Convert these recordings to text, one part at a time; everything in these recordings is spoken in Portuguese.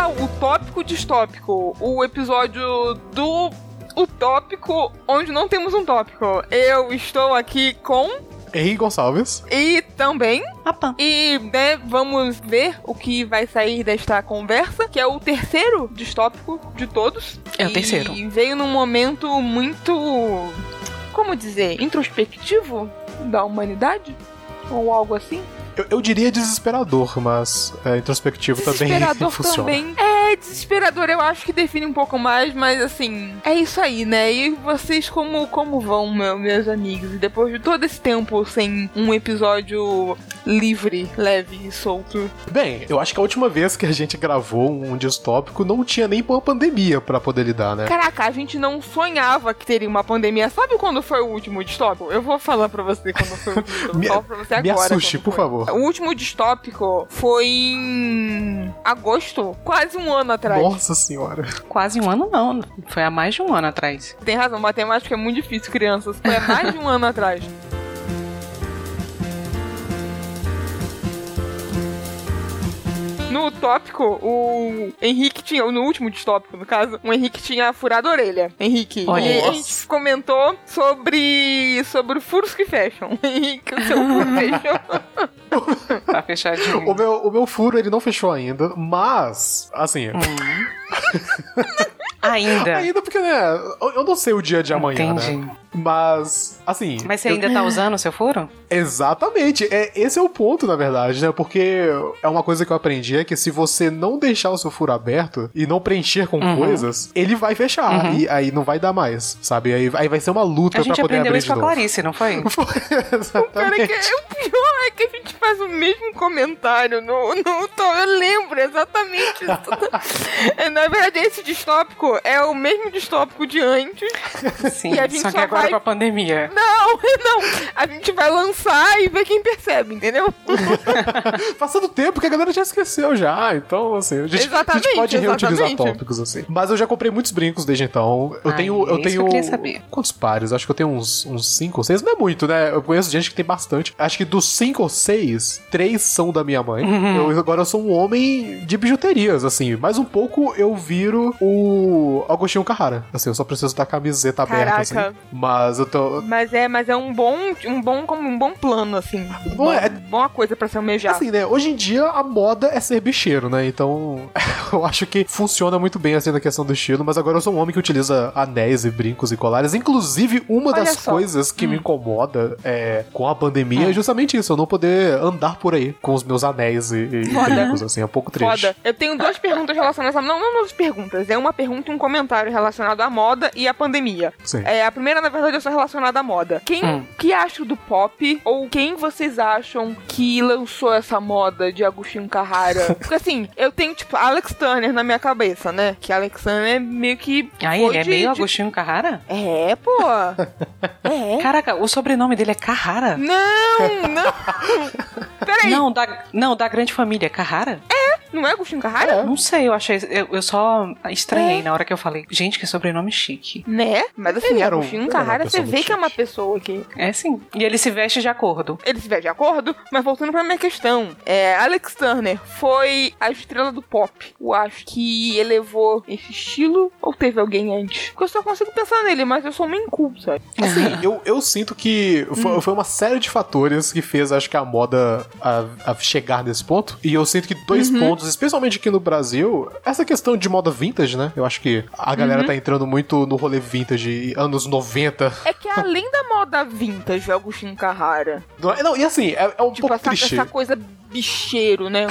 ao Utópico Distópico, o episódio do Utópico, onde não temos um tópico. Eu estou aqui com Henrique Gonçalves. E também. Opa. E, né, vamos ver o que vai sair desta conversa, que é o terceiro distópico de todos. É o terceiro. E veio num momento muito. Como dizer? Introspectivo da humanidade? Ou algo assim? Eu, eu diria desesperador, mas é, introspectivo também Desesperador funciona. também. É, desesperador eu acho que define um pouco mais, mas assim, é isso aí, né? E vocês como, como vão, meu, meus amigos? E depois de todo esse tempo sem um episódio livre, leve e solto. Bem, eu acho que a última vez que a gente gravou um distópico não tinha nem uma pandemia pra poder lidar, né? Caraca, a gente não sonhava que teria uma pandemia. Sabe quando foi o último distópico? Eu vou falar pra você quando foi o último. Me- Falo pra você me agora. assuste, quando por foi. favor. O último distópico foi em agosto, quase um ano atrás. Nossa senhora. Quase um ano não. Foi há mais de um ano atrás. Tem razão, matemática é muito difícil, crianças. Foi há mais de um ano atrás. No tópico, o Henrique tinha, no último distópico, no caso, o Henrique tinha furado a orelha. Henrique. Olha. E a gente comentou sobre, sobre furos que fecham. Henrique, o seu furo fechou. Tá fechadinho. O meu, o meu furo ele não fechou ainda, mas, assim, Hum. Ainda. ainda porque, né, eu- eu não sei o dia de amanhã, Entendi. né? Mas, assim. Mas você eu- ainda tá usando o seu furo? Exatamente. É, esse é o ponto, na verdade, né? Porque é uma coisa que eu aprendi é que se você não deixar o seu furo aberto e não preencher com Uhum. coisas, ele vai fechar. Uhum. E aí não vai dar mais, sabe? Aí, aí vai ser uma luta A pra gente poder aprendeu abrir isso de com a novo. Clarice, não foi? Cara, que, o pior é que a gente faz o mesmo comentário no, no Tom. Eu lembro exatamente isso. É, Na verdade, esse distópico é o mesmo distópico de antes. Sim, E a gente só que só agora vai- com a pandemia. Não, não. A gente vai lançar e ver quem percebe, entendeu? Passando tempo que a galera já esqueceu já. Então, assim, a gente, a gente pode reutilizar tópicos, assim. Mas eu já comprei muitos brincos desde então. Eu Ai, tenho. Eu isso que tenho. eu saber. Quantos pares? Acho que eu tenho uns, uns cinco ou seis. Não é muito, né? Eu conheço gente que tem bastante. Acho que dos cinco ou seis, três são da minha mãe. Uhum. Eu, agora eu sou um homem de bijuterias, assim. Mais um pouco eu viro o Agostinho Carrara. Assim, eu só preciso da camiseta aberta, assim. Caraca. Mas eu tô. Mas é, mas é um bom, um bom, como um bom plano, assim. Bom, Bom, é- boa coisa pra se almejar. Assim, né? Hoje em dia a moda é ser bicheiro, né? Então eu acho que funciona muito bem assim na questão do estilo, mas agora eu sou um homem que utiliza anéis e brincos e colares. Inclusive, uma Olha das só. coisas que me incomoda é, com a pandemia é justamente isso, eu não poder andar por aí com os meus anéis e, e brincos, assim, é um pouco triste. Foda. Eu tenho duas perguntas relacionadas a. Não, não duas perguntas. É uma pergunta e um comentário relacionado à moda e à pandemia. Sim. É, a primeira, na verdade, é só relacionada à moda. Quem Hum. que acha do pop? Ou quem vocês acham que lançou essa moda de Agostinho Carrara? Porque assim, eu tenho, tipo, Alex Turner na minha cabeça, né? Que Alex Turner é meio que. Foi ele é de- meio de- Agostinho Carrara? É, pô. é. Caraca, o sobrenome dele é Carrara? Não, não. Peraí, não, Não, da, não, da grande família, Carrara? é Agostinho Carrara? Não sei, eu achei. Eu, eu só estranhei na hora que eu falei. Gente, que sobrenome chique. Né? Mas assim, Ele era um- Agostinho ele era uma Carrara, você vê que é uma pessoa que É sim. E ele se veste de acordo. ele se vê de acordo, mas voltando pra minha questão, é, Alex Turner foi a estrela do pop. Eu acho que elevou esse estilo ou teve alguém antes? Porque eu só consigo pensar nele, mas eu sou meio inculto, sabe? Assim, eu, eu sinto que foi, Hum. foi uma série de fatores que fez, acho que, a moda a, a chegar nesse ponto. E eu sinto que dois Uhum. pontos, especialmente aqui no Brasil, essa questão de moda vintage, né? Eu acho que a Uhum. galera tá entrando muito no rolê vintage, anos 90. É que além da moda vintage Agostinho Carrara, Não, é- não, e assim, é, é um tipo pouco essa, triste. essa coisa bicheiro, né?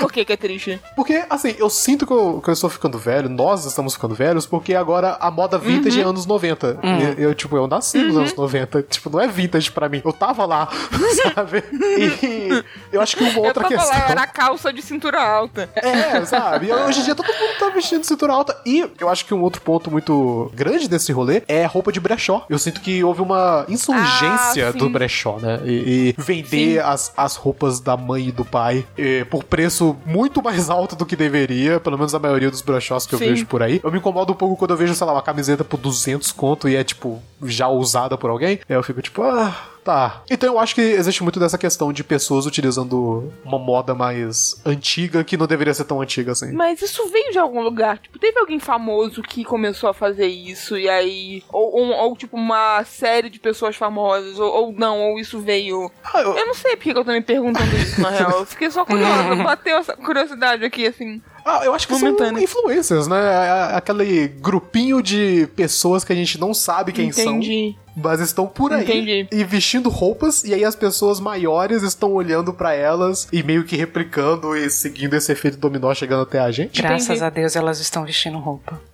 Por que que é triste? Porque, assim, eu sinto que eu, que eu estou ficando velho, nós estamos ficando velhos, porque agora a moda vintage Uhum. é anos 90. E eu, tipo, eu nasci nos anos 90. Tipo, não é vintage pra mim. Eu tava lá, sabe? E eu acho que uma outra eu tava questão. lá, era calça de cintura alta. É, sabe? E hoje em dia todo mundo tá vestindo cintura alta. E eu acho que um outro ponto muito grande desse rolê é roupa de brechó. Eu sinto que houve uma insurgência Ah, do brechó, né? E, e vender as, as roupas da mãe e do pai eh, por preço muito mais alto do que deveria, pelo menos a maioria dos brechós que eu Sim. vejo por aí. Eu me incomodo um pouco quando eu vejo, sei lá, uma camiseta por 200 conto e é, tipo, já usada por alguém. Aí eu fico tipo, ah, Tá. Então eu acho que existe muito dessa questão de pessoas utilizando uma moda mais antiga que não deveria ser tão antiga assim. Mas isso veio de algum lugar. Tipo, teve alguém famoso que começou a fazer isso e aí. Ou, ou, ou, tipo, uma série de pessoas famosas. Ou, ou não, ou isso veio. Ah, eu- Eu não sei porque que eu tô me perguntando isso, na real. Eu fiquei só curiosa. Bateu essa curiosidade aqui, assim. Ah, eu acho que são Momentâneo. influencers, né? Aquele grupinho de pessoas que a gente não sabe quem são. Entendi. Mas estão por aí Entendi. e vestindo roupas, e aí as pessoas maiores estão olhando pra elas e meio que replicando e seguindo esse efeito dominó chegando até a gente. Graças Entendi. a Deus elas estão vestindo roupa.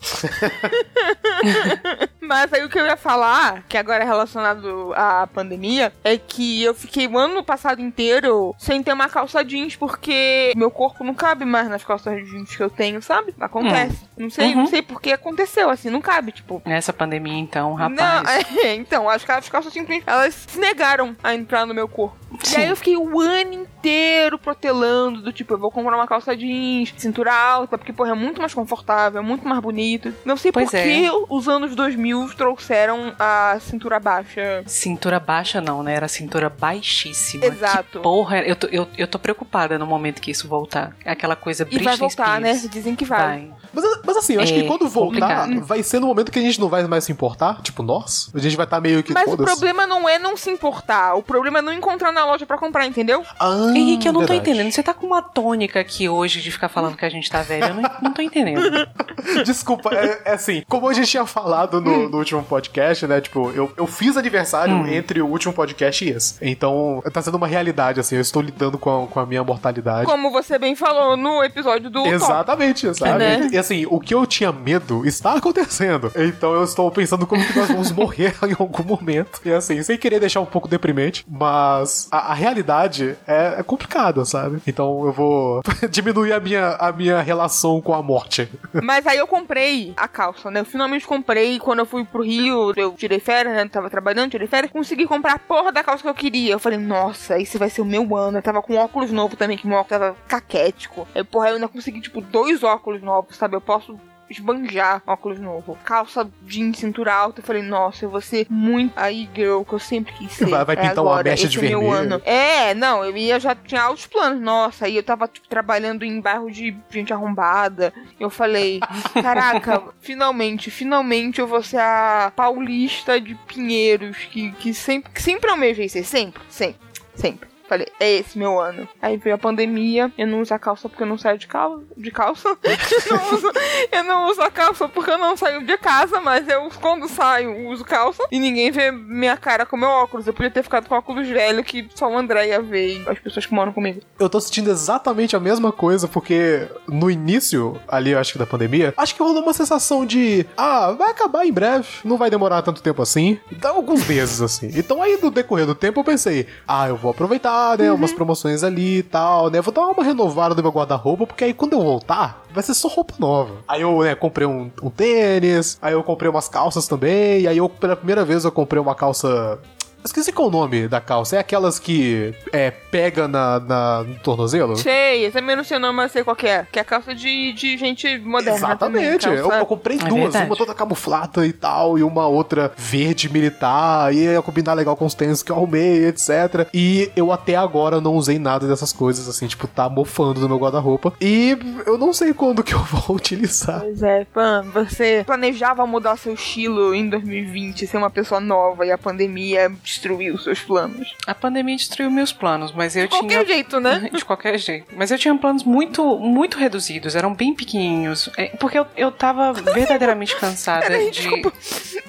Mas aí o que eu ia falar, que agora é relacionado à pandemia, é que eu fiquei o ano passado inteiro sem ter uma calça jeans, porque meu corpo não cabe mais nas calças jeans que eu tenho, sabe? Acontece. Não sei, Uhum. não sei porque aconteceu, assim, não cabe, tipo. Nessa pandemia, então, rapaz. Não, é, então, acho que as calças simplesmente elas se negaram a entrar no meu corpo. E Sim. aí eu fiquei o ano inteiro protelando, do tipo, eu vou comprar uma calça jeans, cintura alta, porque, porra, é muito mais confortável, é muito mais bonito. Não sei Pois por é. que os anos 2000 trouxeram a cintura baixa. Cintura baixa não, né? Era cintura baixíssima. Exato. Que porra, eu tô, eu, eu tô preocupada no momento que isso voltar. Aquela coisa E vai voltar, né? Spears. Dizem que vai. Vai. Mas, mas assim, eu acho É que quando voltar, complicado. vai ser no momento que a gente não vai mais se importar. Tipo, nós. A gente vai estar meio que. Mas o problema não é não se importar. O problema é não encontrar na loja pra comprar, entendeu? Ah, Henrique, eu não tô verdade. entendendo. Você tá com uma tônica aqui hoje de ficar falando que a gente tá velho. Eu não, não tô entendendo. Desculpa, é, é assim, como a gente tinha falado no, no último podcast, né? Tipo, eu, eu fiz aniversário Hum. entre o último podcast e esse. Então, tá sendo uma realidade, assim, eu estou lidando com a, com a minha mortalidade. Como você bem falou no episódio do Top. Exatamente, sabe? Né? E assim, o que eu tinha medo está acontecendo. Então eu estou pensando como que nós vamos morrer em algum momento. E assim, sem querer deixar um pouco deprimente, mas a, a realidade é, é complicada, sabe? Então eu vou diminuir a minha, a minha relação com a morte. Mas aí eu comprei a calça, né? Eu finalmente comprei. Quando eu fui pro Rio, eu tirei férias, né? Tava trabalhando, tirei férias. Consegui comprar a porra da calça que eu queria. Eu falei, nossa, esse vai ser o meu ano. Eu tava com óculos novo também, que meu óculos tava caquético. Aí, porra, eu ainda consegui, tipo, dois óculos novos, sabe? Eu posso esbanjar óculos novo. Calça jeans, cintura alta. Eu falei, nossa, eu vou ser muito aí, girl, que eu sempre quis ser. Vai- vai É pintar uma agora, mecha esse de é meu vermelho. ano. É, não, eu ia, já tinha altos planos. Nossa, aí eu tava, tipo, trabalhando em bairro de gente arrombada. Eu falei, caraca, finalmente, finalmente eu vou ser a paulista de Pinheiros, que, que sempre, que sempre almejei ser, sempre, sempre, sempre. Falei, é esse meu ano. Aí veio a pandemia, eu não uso a calça porque eu não saio de, cal de calça. eu, não uso, eu não uso a calça porque eu não saio de casa, mas eu, quando saio, uso calça. E ninguém vê minha cara com meu óculos. Eu podia ter ficado com óculos velho que só o André ia ver e as pessoas que moram comigo. Eu tô sentindo exatamente a mesma coisa, porque no início, ali, eu acho que da pandemia, acho que rolou uma sensação de, ah, vai acabar em breve, não vai demorar tanto tempo assim. Dá alguns meses, assim. Então aí, no decorrer do tempo, eu pensei, ah, eu vou aproveitar, né, umas promoções ali e tal, né, vou dar uma renovada no meu guarda-roupa, porque aí quando eu voltar, vai ser só roupa nova. Aí eu, né, comprei um, um tênis, aí eu comprei umas calças também, e aí eu, pela primeira vez, eu comprei uma calça... Esqueci qual o nome da calça. É aquelas que é, pega na, na- no tornozelo? Sei, eu também não sei o nome, mas sei qual que é. Que é a calça de, de gente moderna. Exatamente. Também, eu, eu comprei É duas, verdade. uma toda camuflada e tal, e uma outra verde militar, e ia combinar legal com os tênis que eu arrumei, etc. E eu até agora não usei nada dessas coisas, assim, tipo, tá mofando no meu guarda-roupa. E eu não sei quando que eu vou utilizar. Pois é, Pan, você planejava mudar seu estilo em 2020, ser uma pessoa nova e a pandemia destruiu seus planos. A pandemia destruiu meus planos, mas eu De qualquer tinha. jeito, né? De qualquer jeito. Mas eu tinha planos muito, muito reduzidos, eram bem pequenininhos. É, porque eu, eu tava verdadeiramente cansada Peraí, de. desculpa.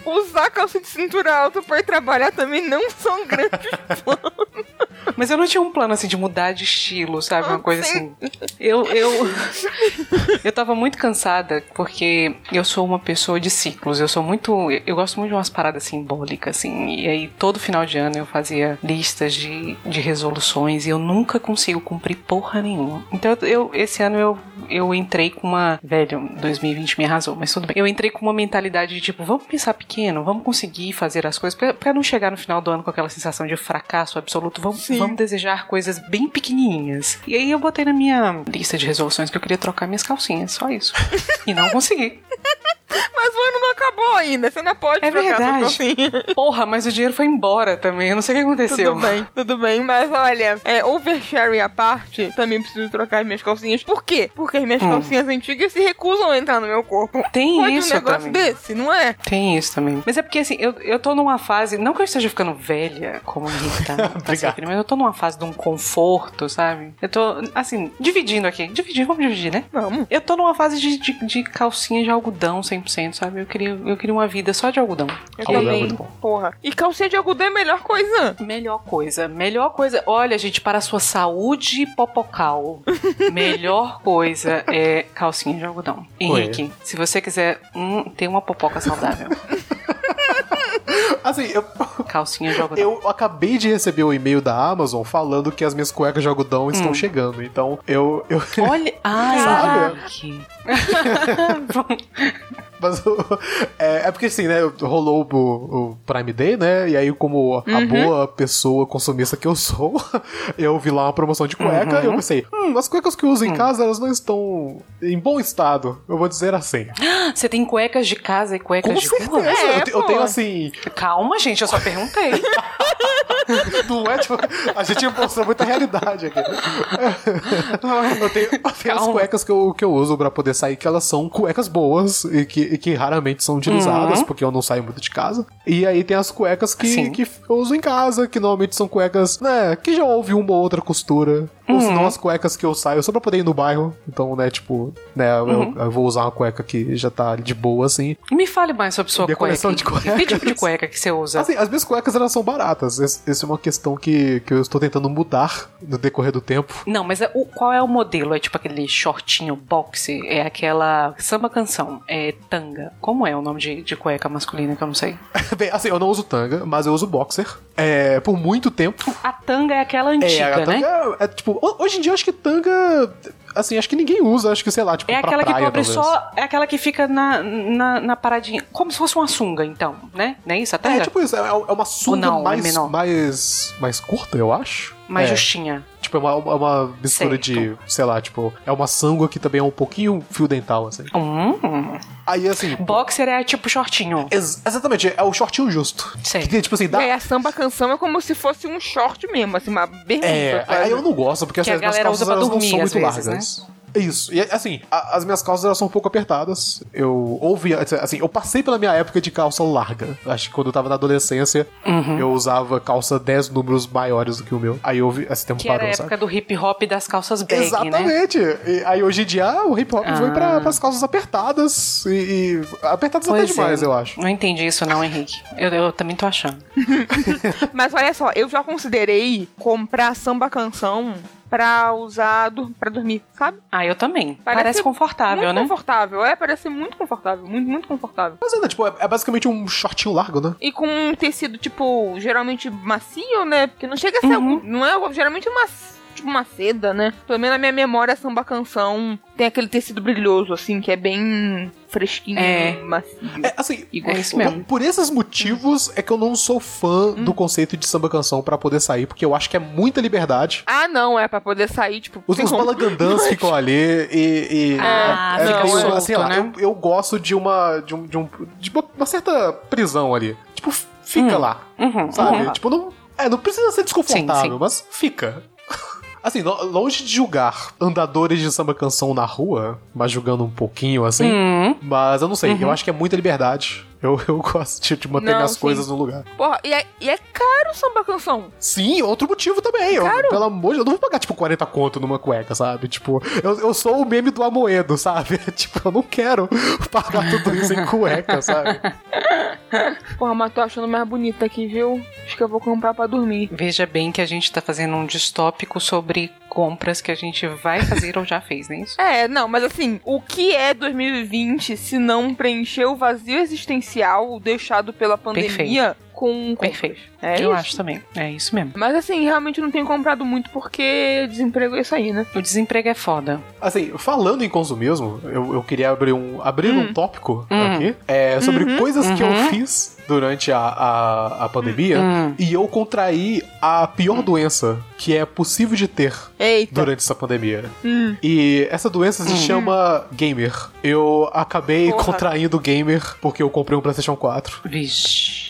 Usar calça de cintura alta pra ir trabalhar também não são grandes planos. Mas eu não tinha um plano assim de mudar de estilo, sabe? Uma coisa Sim. assim. Eu, eu. eu tava muito cansada porque eu sou uma pessoa de ciclos. Eu sou muito. Eu gosto muito de umas paradas simbólicas, assim. E aí todo final de ano eu fazia listas de, de resoluções e eu nunca consigo cumprir porra nenhuma. Então eu, esse ano eu, eu entrei com uma. Velho, 2020 me arrasou, mas tudo bem. Eu entrei com uma mentalidade de tipo, vamos pensar pequeno, vamos conseguir fazer as coisas pra, pra não chegar no final do ano com aquela sensação de fracasso absoluto. Vamos, Sim. vamos desejar coisas bem pequenininhas. E aí eu botei na minha lista de resoluções que eu queria trocar minhas calcinhas, só isso. e não consegui. Mas o ano não acabou ainda. Você não pode É trocar sua verdade. calcinha. Porra, mas o dinheiro foi embora também. Eu não sei o que aconteceu. Tudo bem, tudo bem. Mas olha, é, oversharing à parte, também preciso trocar as minhas calcinhas. Por quê? Porque as minhas calcinhas antigas se recusam a entrar no meu corpo. Hum. Tem Pode isso um negócio também. desse, não é? Tem isso também. Mas é porque, assim, eu, eu tô numa fase. Não que eu esteja ficando velha, como o Henrique tá, tá sempre, mas eu tô numa fase de um conforto, sabe? Eu tô, assim, dividindo aqui. Dividir, vamos dividir, né? Vamos. Eu tô numa fase de, de, de calcinha de algodão 100%, sabe? Eu queria, eu queria uma vida só de algodão. Eu Algodão é também. muito bom. Porra. E calcinha de algodão é a melhor coisa. Melhor coisa, melhor coisa. Olha, gente, para a sua saúde popocal, melhor coisa é calcinha de algodão. Henrique, se você quiser hum, ter uma popoca saudável, Assim, eu, calcinha de algodão. eu acabei de receber o e-mail da Amazon falando que as minhas cuecas de algodão Hum. estão chegando. Então, eu. eu Olha, ai, Sabe? Mas é, é porque assim, né? Rolou o, o Prime Day, né? E aí, como a Uhum. boa pessoa consumista que eu sou, eu vi lá uma promoção de cueca e Uhum. eu pensei, hum, as cuecas que eu uso em casa, elas não estão em bom estado. Eu vou dizer assim. Você tem cuecas de casa e cuecas Com de certeza. rua? É, eu, eu tenho assim. Calma, gente, eu só perguntei. Não é tipo. A gente mostrou muita realidade aqui. Eu tenho, eu tenho as cuecas que eu, que eu uso pra poder sair, que elas são cuecas boas e que, e que raramente são utilizadas, porque eu não saio muito de casa. E aí tem as cuecas que, Sim. que eu uso em casa, que normalmente são cuecas, né, que já houve uma ou outra costura. Ou senão as cuecas que eu saio só pra poder ir no bairro. Então, né, tipo, né, eu, eu vou usar uma cueca que já tá de boa, assim. Me fale mais sobre sua Minha cueca. coleção de Que tipo de cuecas. cueca que você usa? Assim, as minhas cuecas elas são baratas. Es- Essa é uma questão que, que eu estou tentando mudar no decorrer do tempo. Não, mas é o, qual é o modelo? É tipo aquele shortinho boxe? É aquela samba canção? É tanga? Como é o nome de, de cueca masculina que eu não sei? Bem, assim, eu não uso tanga, mas eu uso boxer. É, por muito tempo. A tanga é aquela antiga, é, a tanga né? é, é, tipo, hoje em dia acho que tanga, assim, acho que ninguém usa, acho que sei lá, tipo, É aquela que praia, cobre talvez. só. É aquela que fica na, na, na paradinha. Como se fosse uma sunga, então, né? Não é isso? A tanga? É, tipo isso, é, é uma sunga não, é mais, menor? mais, mais curta, eu acho. Mais é, justinha. Tipo, é uma, uma- uma mistura Certo. de, sei lá, tipo, é uma sunga que também é um pouquinho fio dental, assim. Hum. Aí, assim... Boxer é tipo shortinho. ex- exatamente, é o shortinho justo. Sei. Que, tipo assim, dá... É, a samba canção é como se fosse um short mesmo, assim, uma bermuda. É, quase. aí eu não gosto, porque Que assim, a as minhas galera calças usa pra elas não são muito vezes, né? Isso, e assim, a- as minhas calças elas são um pouco apertadas. Eu ouvi, assim, eu passei pela minha época de calça larga. Acho que quando eu tava na adolescência, Uhum. eu usava calça 10 números maiores do que o meu. Aí eu vi, esse tempo Que era parou, a sabe? época do hip hop das calças bag, né? Exatamente. E aí hoje em dia o hip hop foi Ah. pra, pras calças apertadas e, e apertadas até Pois demais, é. eu acho. Não entendi isso não, Henrique. Eu, eu também tô achando. Mas olha só, eu já considerei comprar samba canção pra usar dur pra dormir, sabe? Ah, eu também. Parece, Parece confortável, muito né? confortável, é, parece muito confortável, muito, muito confortável. Mas é, né, tipo, é, é basicamente um shortinho largo, né? E com um tecido, tipo, geralmente macio, né? Porque não chega a ser. Uhum. Não é geralmente uma. Tipo uma seda, né? Pelo menos na minha memória, samba canção tem aquele tecido brilhoso, assim, que é bem fresquinho, É. macio. É, assim, E É isso por, mesmo. por esses motivos é que eu não sou fã Hum. do conceito de samba canção pra poder sair, porque eu acho que é muita liberdade. Ah, não, é pra poder sair, tipo. Os, os balagandãs ficam ali e. e Ah, é, fica meio, solto, sei lá, né? eu, eu gosto de uma. de, um, de, um, de uma, uma certa prisão ali. Tipo, fica lá. Uhum, Sabe? uhum. Tipo, não. É, não precisa ser desconfortável, Sim, sim. mas fica. Assim, lo- longe de julgar andadores de samba canção na rua, mas julgando um pouquinho assim. Hum, Mas eu não sei, eu acho que é muita liberdade. Eu, eu gosto de, de manter Não, minhas sim. coisas no lugar. Porra, e é, e é caro samba canção. Sim, outro motivo também. Eu, pelo amor de Deus, eu não vou pagar, tipo, 40 conto numa cueca, sabe? Tipo, eu, eu sou o meme do Amoedo, sabe? tipo, eu não quero pagar tudo isso em cueca, sabe? Porra, mas tô achando mais bonita aqui, viu? Acho que eu vou comprar pra dormir. veja bem que a gente tá fazendo um distópico sobre compras que a gente vai fazer ou já fez, não é isso? É, não, mas assim, o que é 2020 se não preencher o vazio existencial deixado pela pandemia com. Perfeito. É eu isso. acho também. É isso mesmo. Mas assim, realmente não tenho comprado muito porque desemprego é isso aí, né? O desemprego é foda. Assim, falando em consumismo, eu, eu queria abrir um, abrir um tópico Hum. aqui é, sobre Uhum. coisas que eu Uhum. fiz durante a, a, a pandemia Hum. e eu contraí a pior doença que é possível de ter Eita. durante essa pandemia. Hum. E essa doença se Hum. chama gamer. Eu acabei Porra. contraindo gamer porque eu comprei um PlayStation 4. Vixe.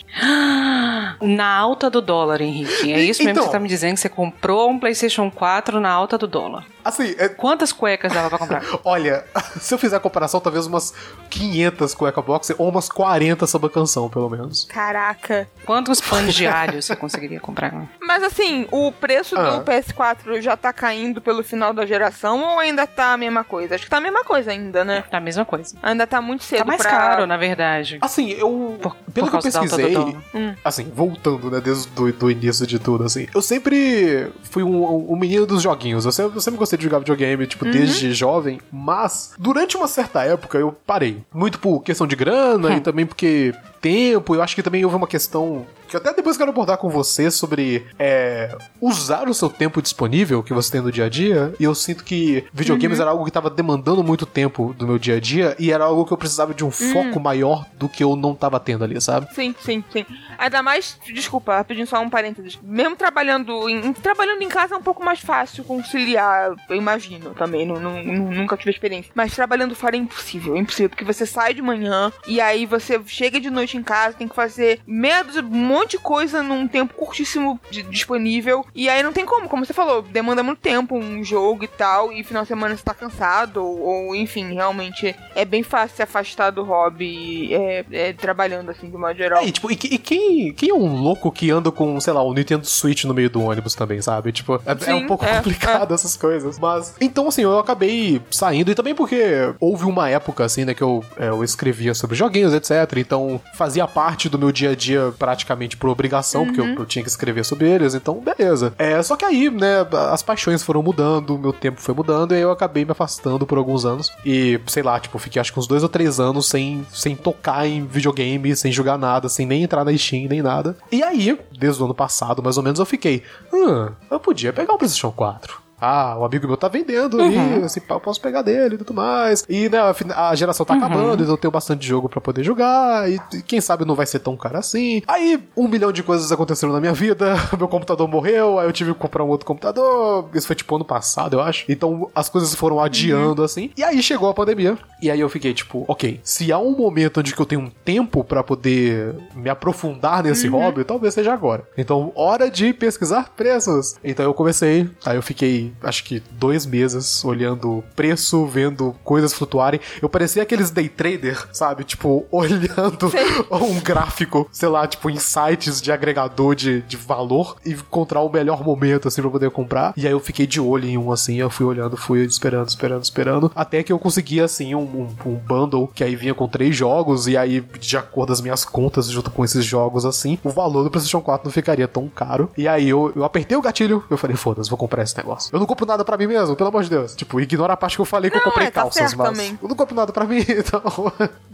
Na alta do dólar, Henrique. É isso mesmo Então. que você tá me dizendo? Que você comprou um PlayStation 4 na alta do dólar. Assim, é- Quantas cuecas dava pra comprar? olha, se eu fizer a comparação, talvez umas 500 cueca boxer ou umas 40 samba canção, pelo menos. Caraca. Quantos panos diários você conseguiria comprar? Mas assim, o preço Ah. do PS4 já tá caindo pelo final da geração ou ainda tá a mesma coisa? Acho que tá a mesma coisa ainda, né? Tá a mesma coisa. Ainda tá muito cedo Tá mais pra... caro, na verdade. Assim, eu. Por- pelo por que eu pesquisei. Dólar. Hum. Assim, voltando, né, desde do, do início de tudo, assim. Eu sempre fui um, um menino dos joguinhos. Eu sempre, eu sempre gostei de jogar videogame, tipo, Uhum. desde jovem. Mas, durante uma certa época, eu parei. Muito por questão de grana Hum. e também porque tempo. Eu acho que também houve uma questão que até depois quero abordar com você sobre é, usar o seu tempo disponível que você tem no dia a dia. E eu sinto que videogames Uhum. era algo que tava demandando muito tempo do meu dia a dia e era algo que eu precisava de um Hum. foco maior do que eu não tava tendo ali, sabe? Sim, sim, sim. Ainda mais, desculpa, rapidinho só um parênteses. Mesmo trabalhando em, trabalhando em casa é um pouco mais fácil conciliar, eu imagino também, nu- nu- nunca tive experiência. Mas trabalhando fora é impossível, é impossível, porque você sai de manhã e aí você chega de noite em casa, tem que fazer meia dúzia, um monte de coisa num tempo curtíssimo de- disponível. E aí não tem como, como você falou, demanda muito tempo um jogo e tal, e final de semana você tá cansado, ou, ou, enfim, realmente é bem fácil se afastar do hobby é, é, trabalhando assim de modo geral. É, e, tipo, e, e quem, quem é um louco que anda com, sei lá, o Nintendo Switch no meio do ônibus também, sabe? Tipo, é, é Sim, um pouco é, complicado essas coisas. Mas. Então, assim, eu acabei saindo, e também porque houve uma época, assim, né, que eu, é, eu escrevia sobre joguinhos, etc. Então, fazia parte do meu dia a dia praticamente por obrigação, porque eu, eu tinha que escrever sobre eles, então, beleza. É, só que aí, né, as paixões foram mudando, o meu tempo foi mudando, e aí eu acabei me afastando por alguns anos. E, sei lá, tipo, fiquei acho que uns dois ou três anos sem, sem tocar em videogame, sem jogar nada, sem nem entrar na Steam, nem nada. E aí, desde o ano passado, mais ou menos, eu fiquei, hum, eu podia pegar um PlayStation 4. Ah, o amigo meu tá vendendo ali, assim, eu posso pegar dele e tudo mais. E, né, a geração tá acabando, então eu tenho bastante jogo pra poder jogar, e e quem sabe não vai ser tão caro assim. Aí, um milhão de coisas aconteceram na minha vida, meu computador morreu, aí eu tive que comprar um outro computador, isso foi tipo ano passado, eu acho. Então, as coisas foram adiando, assim. E aí chegou a pandemia, e aí eu fiquei tipo, ok, se há um momento onde que eu tenho um tempo pra poder me aprofundar nesse hobby, talvez seja agora. Então, hora de pesquisar preços. Então eu comecei, aí eu fiquei, acho que dois meses olhando preço, vendo coisas flutuarem. Eu parecia aqueles day trader, sabe? Tipo, olhando um gráfico, sei lá, tipo, em sites de agregador de, de valor e encontrar o melhor momento, assim, pra poder comprar. E aí eu fiquei de olho em um, assim, eu fui olhando, fui esperando, esperando, esperando, até que eu consegui, assim, um, um, um bundle que aí vinha com três jogos, e aí, de acordo com as minhas contas, junto com esses jogos, assim, o valor do PlayStation 4 não ficaria tão caro. E aí eu, eu apertei o gatilho, eu falei, foda-se, vou comprar esse negócio. Eu não compro nada pra mim mesmo, pelo amor de Deus. Tipo, ignora a parte que eu falei que eu Não, comprei é, tá calças, mas também. eu não compro nada pra mim, então.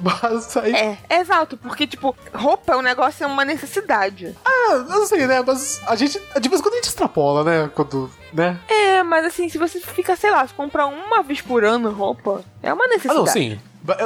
mas aí. É, exato, porque, tipo, roupa é um negócio, é uma necessidade. Ah, não sei, né? Mas a gente. De vez em quando a gente extrapola, né? Quando. Né? É, mas assim, se você fica, sei lá, se comprar uma vez por ano roupa, é uma Ah, necessidade. não, sim.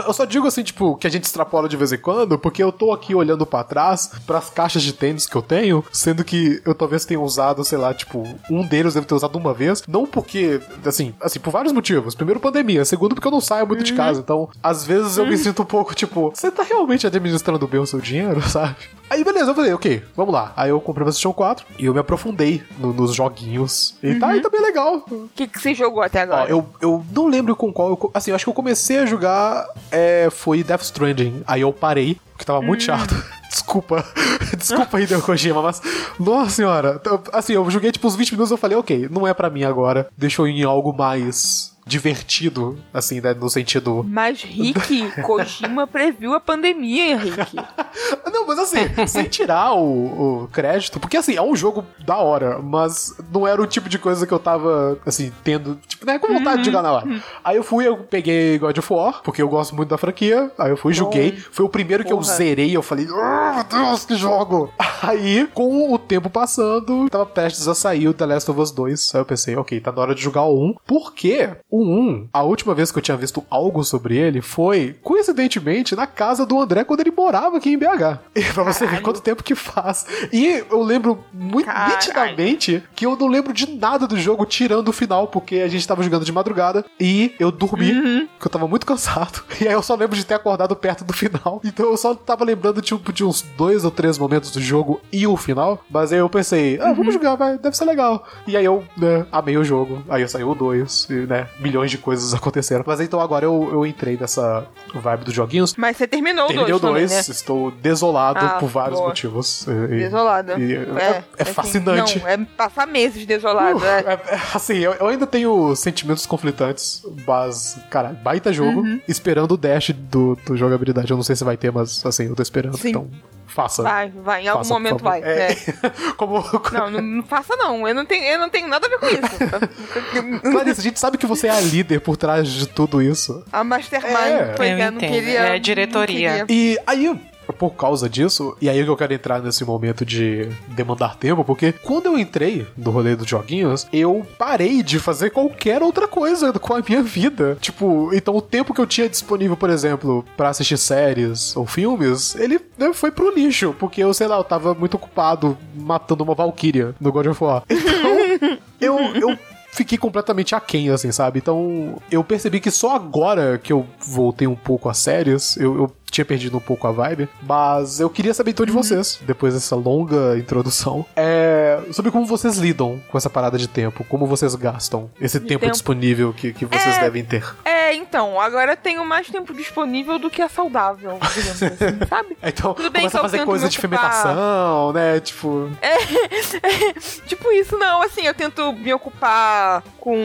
Eu só digo assim, tipo, que a gente extrapola de vez em quando, porque eu tô aqui olhando pra trás, pras caixas de tênis que eu tenho, sendo que eu talvez tenha usado, sei lá, tipo, um deles deve ter usado uma vez. Não porque, assim, assim, por vários motivos. Primeiro, pandemia. Segundo, porque eu não saio muito de casa. Então, às vezes eu me sinto um pouco, tipo, você tá realmente administrando bem o seu dinheiro, sabe? Aí, beleza, eu falei, ok, vamos lá. Aí eu comprei o PlayStation 4 e eu me aprofundei no- nos joguinhos. E tá, e tá bem legal. O que, que você jogou até Ó, agora? eu, eu não lembro com qual. eu co- assim, eu acho que eu comecei a jogar. É, foi Death Stranding. Aí eu parei, porque tava muito chato. Desculpa. Desculpa, Hideo Kojima, mas. Nossa senhora. Eu- Assim, eu joguei tipo uns 20 minutos e eu falei, ok, não é pra mim agora. Deixa eu ir em algo mais divertido, assim, né? No sentido. Mas Rick, Kojima previu a pandemia, Rick. Não, mas assim, sem tirar o, o crédito, porque assim, é um jogo da hora, mas não era o tipo de coisa que eu tava, assim, tendo, tipo, né, com vontade de jogar na hora. Aí eu fui, eu peguei God of War, porque eu gosto muito da franquia, aí eu fui, joguei, foi o primeiro que eu Porra. zerei, eu falei, oh, meu Deus, que jogo! Aí, com o tempo passando, tava prestes a sair o The Last of Us 2. Aí eu pensei, ok, tá na hora de jogar o 1. Porque o 1, a última vez que eu tinha visto algo sobre ele foi, coincidentemente, na casa do André quando ele morava aqui em BH. E pra você ver quanto tempo que faz. E eu lembro muito Caralho. nitidamente que eu não lembro de nada do jogo tirando o final, porque a gente tava jogando de madrugada e eu dormi, Uhum. porque eu tava muito cansado. E aí eu só lembro de ter acordado perto do final. Então eu só tava lembrando tipo, de uns dois ou três momentos do jogo e o final. Mas aí eu pensei, ah, Uhum. vamos jogar, vai, deve ser legal. E aí eu, né, amei o jogo. Aí saiu o 2, e, né, milhões de coisas aconteceram. Mas então agora eu, eu entrei nessa vibe dos joguinhos. Mas você terminou Terminei 2 o também, 2, né? estou desolado Ah, por vários boa. motivos. E- e- Desolada. e- é, é assim, fascinante. Não, é passar meses desolado. Uh, é. é- é, assim, eu, eu ainda tenho sentimentos conflitantes, mas, cara, baita jogo. Uhum. Esperando o dash do, do jogabilidade. Eu não sei se vai ter, mas assim, eu tô esperando. Sim. Então, faça. Vai, vai, em algum Faça, momento vai. É, é. como. Não, não, não faça não. Eu não tenho, eu não tenho nada a ver com isso. Clarice, a gente sabe que você é a líder por trás de tudo isso. A Mastermind, É. pois Eu é, não queria. É não diretoria. queria. E aí, por causa disso, e aí que eu quero entrar nesse momento de demandar tempo, porque quando eu entrei no rolê dos joguinhos, eu parei de fazer qualquer outra coisa com a minha vida. Tipo, então o tempo que eu tinha disponível, por exemplo, pra assistir séries ou filmes, ele né, foi pro lixo, porque eu, sei lá, eu tava muito ocupado matando uma Valkyria no God of War. Então, eu. eu Fiquei completamente aquém, assim, sabe? Então, eu percebi que só agora que eu voltei um pouco a séries, eu, eu tinha perdido um pouco a vibe, mas eu queria saber então de vocês, depois dessa longa introdução, é, sobre como vocês lidam com essa parada de tempo, como vocês gastam esse tempo, tempo. disponível que, que vocês É. devem ter. É, então, agora eu tenho mais tempo disponível do que é saudável, digamos assim, sabe? Então, Tudo bem começa a fazer coisa de fermentação, né? Tipo, tipo isso, não, assim, eu tento me ocupar com.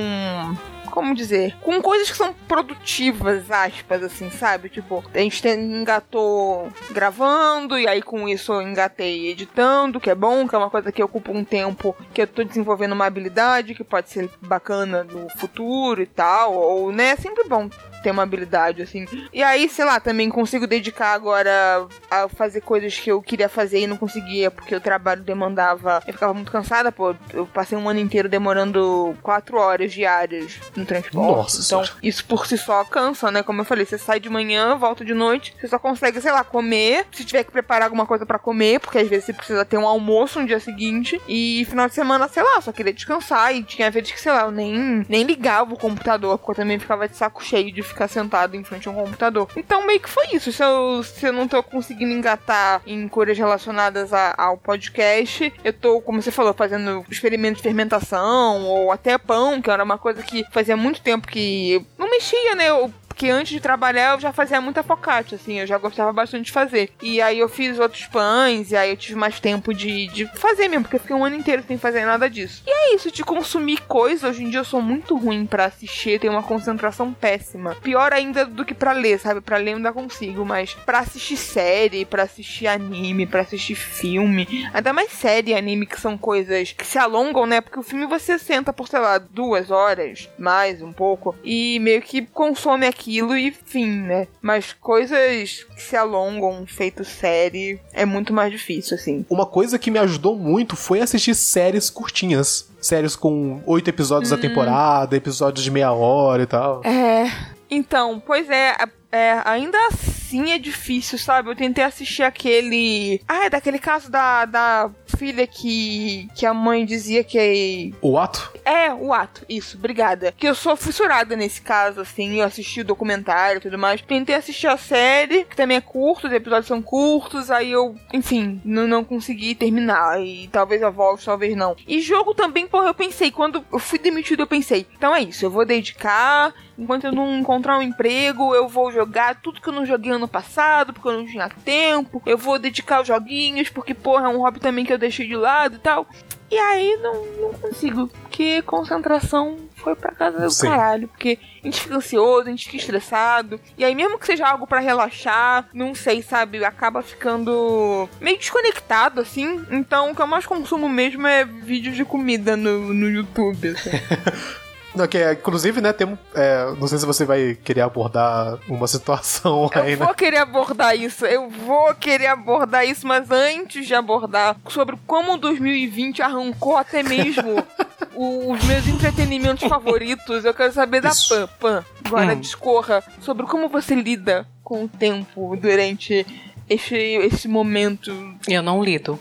Como dizer? Com coisas que são produtivas, aspas, assim, sabe? Tipo, a gente tem- engatou gravando, e aí com isso eu engatei editando, que é bom, que é uma coisa que ocupa um tempo que eu tô desenvolvendo uma habilidade que pode ser bacana no futuro e tal, ou, né? É sempre bom ter uma habilidade, assim. E aí, sei lá, também consigo dedicar agora a fazer coisas que eu queria fazer e não conseguia, porque o trabalho demandava. Eu ficava muito cansada, pô. Eu passei um ano inteiro demorando quatro horas diárias no transporte. Nossa então, Senhora. isso por si só cansa, né? Como eu falei, você sai de manhã, volta de noite, você só consegue, sei lá, comer. Se tiver que preparar alguma coisa pra comer, porque às vezes você precisa ter um almoço no dia seguinte. E final de semana, sei lá, só queria descansar. E tinha vezes que, sei lá, eu nem, nem ligava o computador, porque eu também ficava de saco cheio de ficar sentado em frente a um computador. Então, meio que foi isso. Se eu, se eu não tô conseguindo engatar em coisas relacionadas a- ao podcast, eu tô, como você falou, fazendo experimentos de fermentação, ou até pão, que era uma coisa que fazia muito tempo que não mexia, né? Eu porque antes de trabalhar eu já fazia muita focaccia, assim, eu já gostava bastante de fazer. E aí eu fiz outros pães, e aí eu tive mais tempo de, de fazer mesmo, porque eu fiquei um ano inteiro sem fazer nada disso. E é isso, de consumir coisa, hoje em dia eu sou muito ruim pra assistir, tenho uma concentração péssima. Pior ainda do que pra ler, sabe? Pra ler eu ainda consigo, mas pra assistir série, pra assistir anime, pra assistir filme, ainda mais série e anime que são coisas que se alongam, né? Porque o filme você senta por, sei lá, duas horas, mais um pouco, e meio que consome aquilo e fim, né? Mas coisas que se alongam, feito série, é muito mais difícil, assim. Uma coisa que me ajudou muito foi assistir séries curtinhas. Séries com oito episódios Hum. a temporada, episódios de meia hora e tal. É. Então, pois é, é, ainda assim é difícil, sabe? Eu tentei assistir aquele. Ah, é daquele caso da, da filha que, que a mãe dizia que. O ato? É, o ato, isso, obrigada. Que eu sou fissurada nesse caso, assim, eu assisti o documentário e tudo mais. Tentei assistir a série, que também é curto, os episódios são curtos, aí eu, enfim, não, não consegui terminar. E talvez eu volte, talvez não. E jogo também, porra, eu pensei, quando eu fui demitido, eu pensei, então é isso, eu vou dedicar, enquanto eu não encontrar um emprego, eu vou jogar tudo que eu não joguei ano passado, porque eu não tinha tempo. Eu vou dedicar os joguinhos, porque, porra, é um hobby também que eu deixei de lado e tal. E aí não, não consigo, porque concentração foi pra casa do Sim. caralho, porque a gente fica ansioso, a gente fica estressado, e aí mesmo que seja algo pra relaxar, não sei, sabe, acaba ficando meio desconectado, assim, então o que eu mais consumo mesmo é vídeos de comida no, no YouTube, assim. Não, que, é, inclusive, né, tem, é, não sei se você vai querer abordar uma situação Eu aí, né? vou querer abordar isso, eu vou querer abordar isso, mas antes de abordar sobre como 2020 arrancou até mesmo o- os meus entretenimentos favoritos, eu quero saber da Isso. Pan. Pan, agora Hum. discorra sobre como você lida com o tempo durante este, este momento. Eu não lido.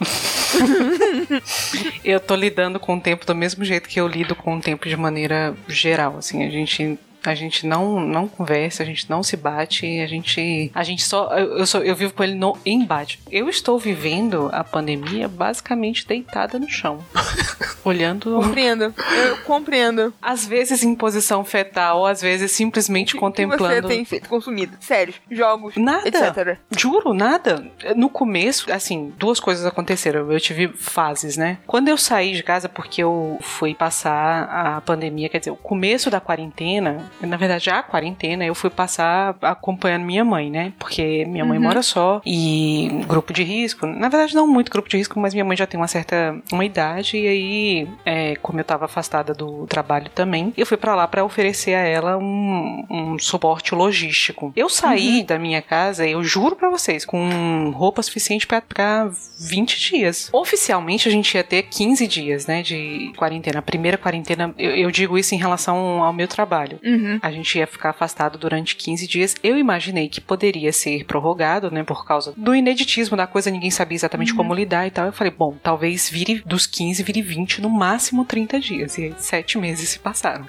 Eu tô lidando com o tempo do mesmo jeito que eu lido com o tempo de maneira geral, assim, a gente a gente não, não conversa, a gente não se bate, a gente a gente só eu, eu, só, eu vivo com ele no embate. Eu estou vivendo a pandemia basicamente deitada no chão, olhando Compreendo, eu compreendo. às vezes em posição fetal, às vezes simplesmente O que você contemplando tem feito, consumido? Séries, jogos, Nada. etc. Juro, nada. No começo, assim, duas coisas aconteceram. Eu tive fases, né? Quando eu saí de casa, porque eu fui passar a pandemia, quer dizer, o começo da quarentena, na verdade, a quarentena, eu fui passar acompanhando minha mãe, né? Porque minha mãe mora só e grupo de risco. Na verdade, não muito grupo de risco, mas minha mãe já tem uma certa uma idade e aí, é, como eu tava afastada do trabalho também, eu fui pra lá pra oferecer a ela um, um suporte logístico. Eu saí da minha casa, eu juro pra vocês, com roupa suficiente pra, pra 20 dias. Oficialmente a gente ia ter 15 dias, né, de quarentena. A primeira quarentena, eu, eu digo isso em relação ao meu trabalho. Uhum. A gente ia ficar afastado durante 15 dias. Eu imaginei que poderia ser prorrogado, né? Por causa do ineditismo da coisa, ninguém sabia exatamente como lidar e tal. Eu falei, bom, talvez vire dos 15, vire 20, no máximo 30 dias. E aí, sete meses se passaram.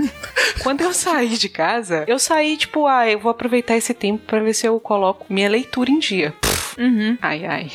Quando eu saí de casa, eu saí, tipo, ah, eu vou aproveitar esse tempo pra ver se eu coloco minha leitura em dia. Uhum. Ai, ai.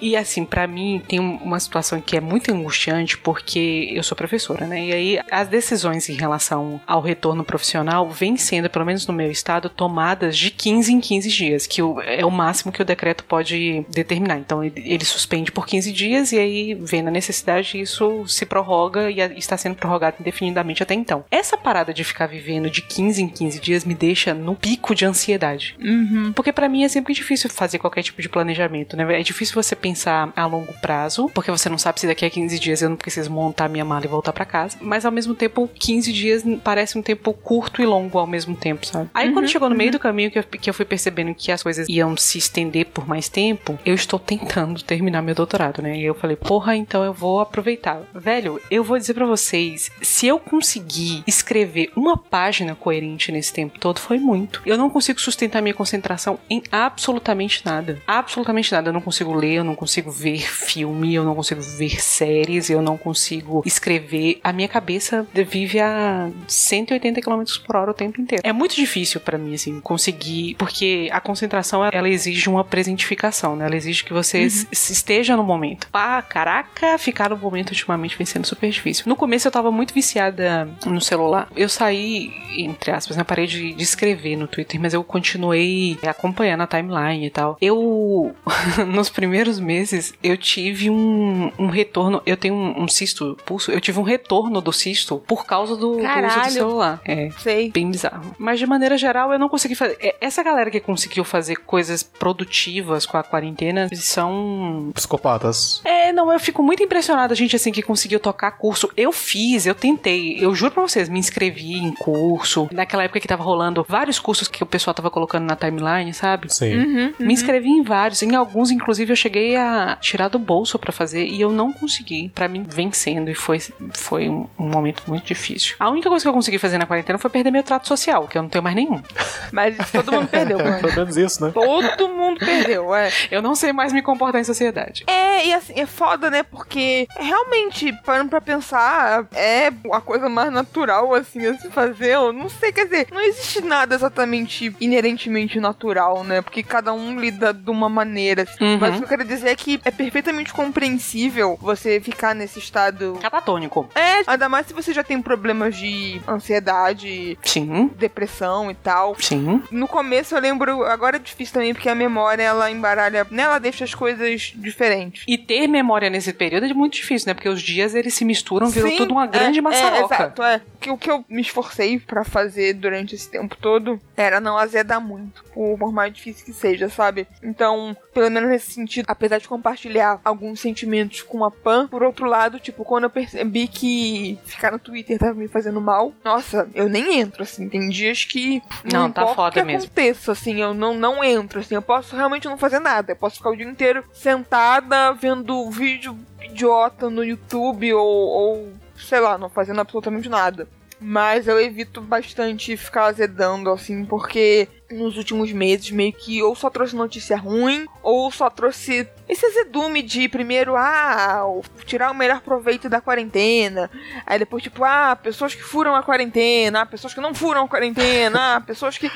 e assim, pra mim tem um- uma situação que é muito angustiante porque eu sou professora, né? E aí as decisões em relação ao retorno profissional vêm sendo, pelo menos no meu estado, tomadas de 15 em 15 dias, que é o máximo que o decreto pode determinar. Então ele, suspende por 15 dias e aí, vendo a necessidade, isso se prorroga e está sendo prorrogado indefinidamente até então. Essa parada de ficar vivendo de 15 em 15 dias me deixa no pico de ansiedade. Uhum. Porque pra mim é sempre difícil fazer qualquer tipo de planejamento, né? É difícil você pensar a longo prazo, porque você não sabe se daqui a 15 dias eu não preciso montar minha mala e voltar pra casa. Mas ao mesmo tempo, 15 dias parece um tempo curto e longo ao mesmo tempo, sabe? Aí quando chegou no meio do caminho que eu, que eu fui percebendo que as coisas iam se estender por mais tempo, eu estou tentando terminar meu doutorado, né? E eu falei, porra, então eu vou aproveitar. Velho, eu vou dizer pra vocês, se eu conseguir escrever uma página coerente nesse tempo todo, foi muito. Eu não consigo sustentar minha concentração em absolutamente nada. Absolutamente nada. Eu não consigo ler, eu não consigo ver filme, eu não consigo ver séries, eu não consigo escrever. A minha cabeça vive a 180 km por hora o tempo inteiro. É muito difícil pra mim, assim, conseguir. Porque a concentração, ela exige uma presentificação, né? Ela exige que você s- esteja no momento. Pá, caraca, ficar no momento ultimamente vem sendo super difícil. No começo eu tava muito viciada no celular. Eu saí, entre aspas, né? Parei de, de escrever no Twitter, mas eu continuei acompanhando timeline e tal. Eu, nos primeiros meses, eu tive um, um retorno. Eu tenho um, um cisto pulso. Eu tive um retorno do cisto por causa do, do uso do Caralho. celular. É. Sei. Bem bizarro. Mas de maneira geral, eu não consegui fazer. é, Essa galera que conseguiu fazer coisas produtivas com a quarentena são. Psicopatas. É, não, eu fico muito impressionada, gente, assim, que conseguiu tocar curso. Eu fiz, eu tentei. Eu juro pra vocês, me inscrevi em curso. Naquela época que tava rolando vários cursos que o pessoal tava colocando na timeline, sabe? Sim. Uhum. Me inscrevi em vários, em alguns, inclusive, eu cheguei a tirar do bolso pra fazer e eu não consegui. Pra mim, vencendo, e foi, foi um, um momento muito difícil. A única coisa que eu consegui fazer na quarentena foi perder meu trato social, que eu não tenho mais nenhum. Mas todo mundo perdeu, mano. Pelo menos isso, né? Todo mundo perdeu, é. Eu não sei mais me comportar em sociedade. É, e assim, é foda, né? Porque realmente, parando pra pensar, é a coisa mais natural, assim, a se fazer. Eu não sei, quer dizer, não existe nada exatamente inerentemente natural, né? Porque cada um lida de uma maneira. assim. Uhum. Mas o que eu quero dizer é que é perfeitamente compreensível você ficar nesse estado. Catatônico. É, ainda mais se você já tem problemas de ansiedade, Sim, depressão e tal. sim. No começo eu lembro, agora é difícil também porque a memória ela embaralha, né? Ela deixa as coisas diferentes. E ter memória nesse período é muito difícil, né? Porque os dias eles se misturam, Sim, tudo uma grande é, maçaroca. É, exato, é. Que, o que eu me esforcei pra fazer durante esse tempo todo era não azedar muito, por mais difícil fanbase que seja, sabe? Então, pelo menos nesse sentido, apesar de compartilhar alguns sentimentos com a Pan, por outro lado, tipo, quando eu percebi que ficar no Twitter tava me fazendo mal, nossa, eu nem entro, assim. Tem dias que não, não tá foda que mesmo. aconteça, assim, eu não, não entro, assim, eu posso realmente não fazer nada. Eu posso ficar o dia inteiro sentada vendo vídeo idiota no YouTube ou, ou sei lá, não fazendo absolutamente nada. Mas eu evito bastante ficar azedando, assim, porque nos últimos meses meio que ou só trouxe notícia ruim, ou só trouxe esse azedume de primeiro, ah, tirar o melhor proveito da quarentena. Aí depois, tipo, ah, pessoas que furam a quarentena, ah, pessoas que não furam a quarentena, ah, pessoas que.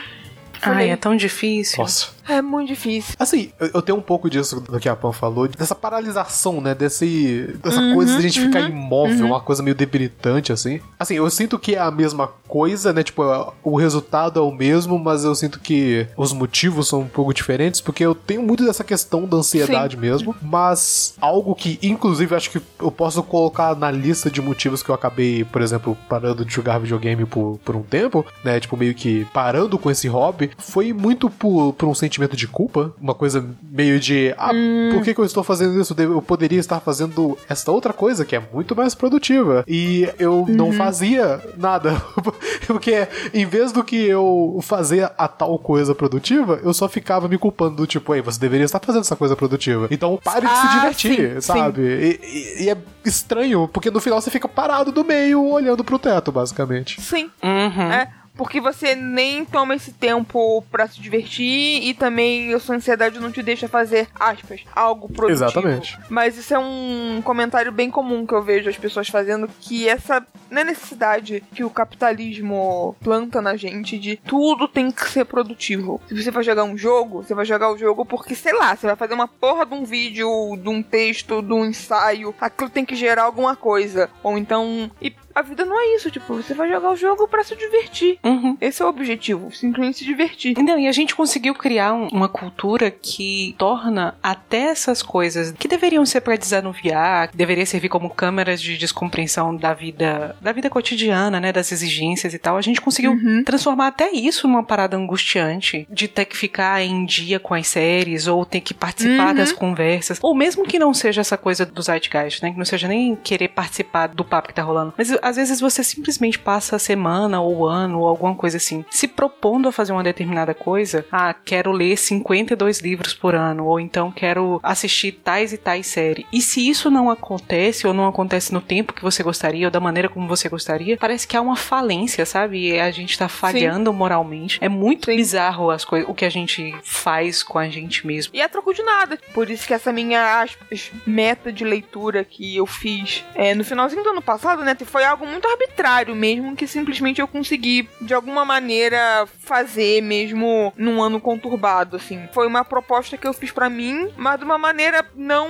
Ai, é tão difícil. Nossa. É muito difícil. Assim, eu, eu tenho um pouco disso do que a Pan falou, dessa paralisação, né? Desse, dessa coisa de a gente ficar imóvel, uma coisa meio debilitante, assim. Assim, eu sinto que é a mesma coisa, né? Tipo, o resultado é o mesmo, mas eu sinto que os motivos são um pouco diferentes, porque eu tenho muito dessa questão da ansiedade Sim. mesmo, mas algo que, inclusive, acho que eu posso colocar na lista de motivos que eu acabei, por exemplo, parando de jogar videogame por, por um tempo, né? Tipo, meio que parando com esse hobby, foi muito por, por um sentimento de culpa, uma coisa meio de, ah, por que, que eu estou fazendo isso? Eu poderia estar fazendo esta outra coisa que é muito mais produtiva. E eu não fazia nada. Porque em vez do que eu fazer a tal coisa produtiva, eu só ficava me culpando do tipo, ei, você deveria estar fazendo essa coisa produtiva. Então pare de se Ah, divertir, sim, sabe? E, e- e é estranho, porque no final você fica parado do meio olhando pro teto, basicamente. Sim. Uhum. É, porque você nem toma esse tempo pra se divertir e também a sua ansiedade não te deixa fazer, aspas, algo produtivo. Exatamente. Mas isso é um comentário bem comum que eu vejo as pessoas fazendo, que essa não é necessidade que o capitalismo planta na gente de tudo tem que ser produtivo. Se você vai jogar um jogo, você vai jogar o jogo porque, sei lá, você vai fazer uma porra de um vídeo, de um texto, de um ensaio, aquilo tem que gerar alguma coisa. Ou então. E a vida não é isso, tipo, você vai jogar o jogo pra se divertir. Uhum. Esse é o objetivo, simplesmente se divertir. Não, e a gente conseguiu criar um- uma cultura que torna até essas coisas que deveriam ser pra desanuviar, que deveria servir como câmeras de descompreensão da vida, da vida cotidiana, né, das exigências e tal. A gente conseguiu transformar até isso numa parada angustiante de ter que ficar em dia com as séries ou ter que participar das conversas, ou mesmo que não seja essa coisa do zeitgeist, né, que não seja nem querer participar do papo que tá rolando, mas às vezes você simplesmente passa a semana ou ano ou alguma coisa assim, se propondo a fazer uma determinada coisa. Ah, quero ler 52 livros por ano, ou então quero assistir tais e tais séries. E se isso não acontece, ou não acontece no tempo que você gostaria, ou da maneira como você gostaria, parece que há uma falência, sabe? E a gente tá falhando moralmente. É muito Sim. bizarro as coisas, o que a gente faz com a gente mesmo. E a troco de nada. Por isso que essa minha aspas, meta de leitura que eu fiz é, no finalzinho do ano passado, né? Foi algo muito arbitrário mesmo, que simplesmente eu consegui, de alguma maneira, fazer mesmo num ano conturbado, assim. Foi uma proposta que eu fiz pra mim, mas de uma maneira não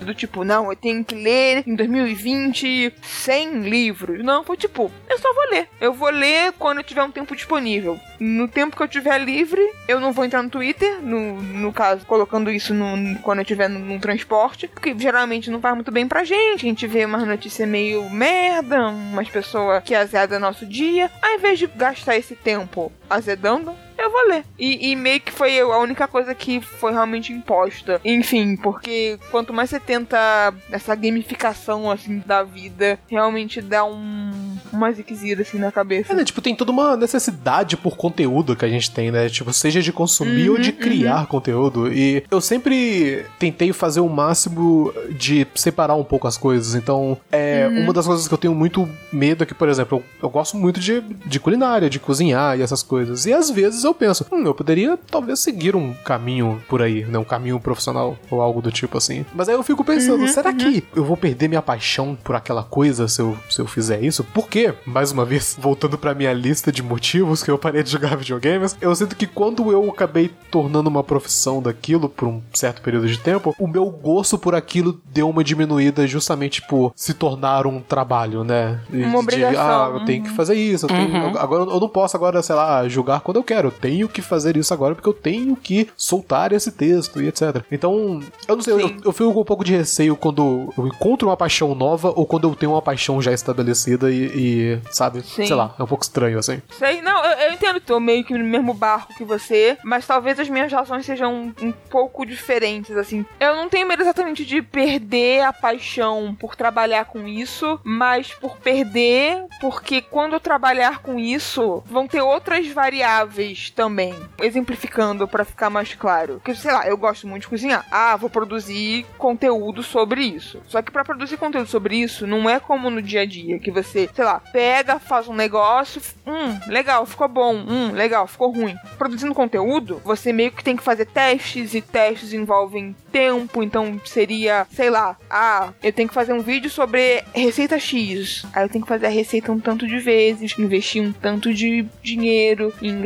do tipo, não, eu tenho que ler em 2020 100 livros. Não, foi tipo, eu só vou ler. Eu vou ler quando eu tiver um tempo disponível. No tempo que eu tiver livre, eu não vou entrar no Twitter, no, no caso, colocando isso no, quando eu estiver no transporte, porque geralmente não faz muito bem pra gente. A gente vê umas notícias meio merda, umas pessoas que azedam nosso dia. Ao invés de gastar esse tempo azedando, eu vou ler. E, e meio que foi a única coisa que foi realmente imposta. Enfim, porque quanto mais você tenta essa gamificação, assim, da vida, realmente dá um, uma ziquezira, assim, na cabeça. É, né? Tipo, tem toda uma necessidade por conteúdo que a gente tem, né? Tipo, seja de consumir ou de criar conteúdo. E eu sempre tentei fazer o máximo de separar um pouco as coisas. Então, é uma das coisas que eu tenho muito medo é que, por exemplo, eu, eu gosto muito de, de culinária, de cozinhar e essas coisas. E às vezes eu penso, hum, eu poderia talvez seguir um caminho por aí, né? Um caminho profissional ou algo do tipo assim. Mas aí eu fico pensando, será que eu vou perder minha paixão por aquela coisa se eu, se eu fizer isso? Por quê? Mais uma vez, voltando pra minha lista de motivos que eu parei de jogar videogames, eu sinto que quando eu acabei tornando uma profissão daquilo por um certo período de tempo, o meu gosto por aquilo deu uma diminuída justamente por se tornar um trabalho, né? E Uma obrigação. ah, eu tenho que fazer isso, eu tenho- agora eu não posso agora, sei lá, julgar quando eu quero. Eu tenho que fazer isso agora porque eu tenho que soltar esse texto e etc. Então, eu não sei, eu, eu fico com um pouco de receio quando eu encontro uma paixão nova ou quando eu tenho uma paixão já estabelecida e, e, sabe? Sim. Sei lá, é um pouco estranho assim. Sei, não, eu, eu entendo que tô meio que no mesmo barco que você, mas talvez as minhas ações sejam um, um pouco diferentes, assim. Eu não tenho medo exatamente de perder a paixão por trabalhar com isso, mas por perder, porque quando eu trabalhar com isso, vão ter outras variáveis também. Exemplificando pra ficar mais claro. Porque, sei lá, eu gosto muito de cozinhar. Ah, vou produzir conteúdo sobre isso. Só que pra produzir conteúdo sobre isso, não é como no dia a dia, que você, sei lá, pega, faz um negócio, hum, legal, ficou bom, hum, legal, ficou ruim. Produzindo conteúdo, você meio que tem que fazer testes e testes envolvem tempo, então seria, sei lá, ah, eu tenho que fazer um vídeo sobre receita X. Aí eu tenho que fazer a receita um tanto de vezes, investir um tanto de dinheiro em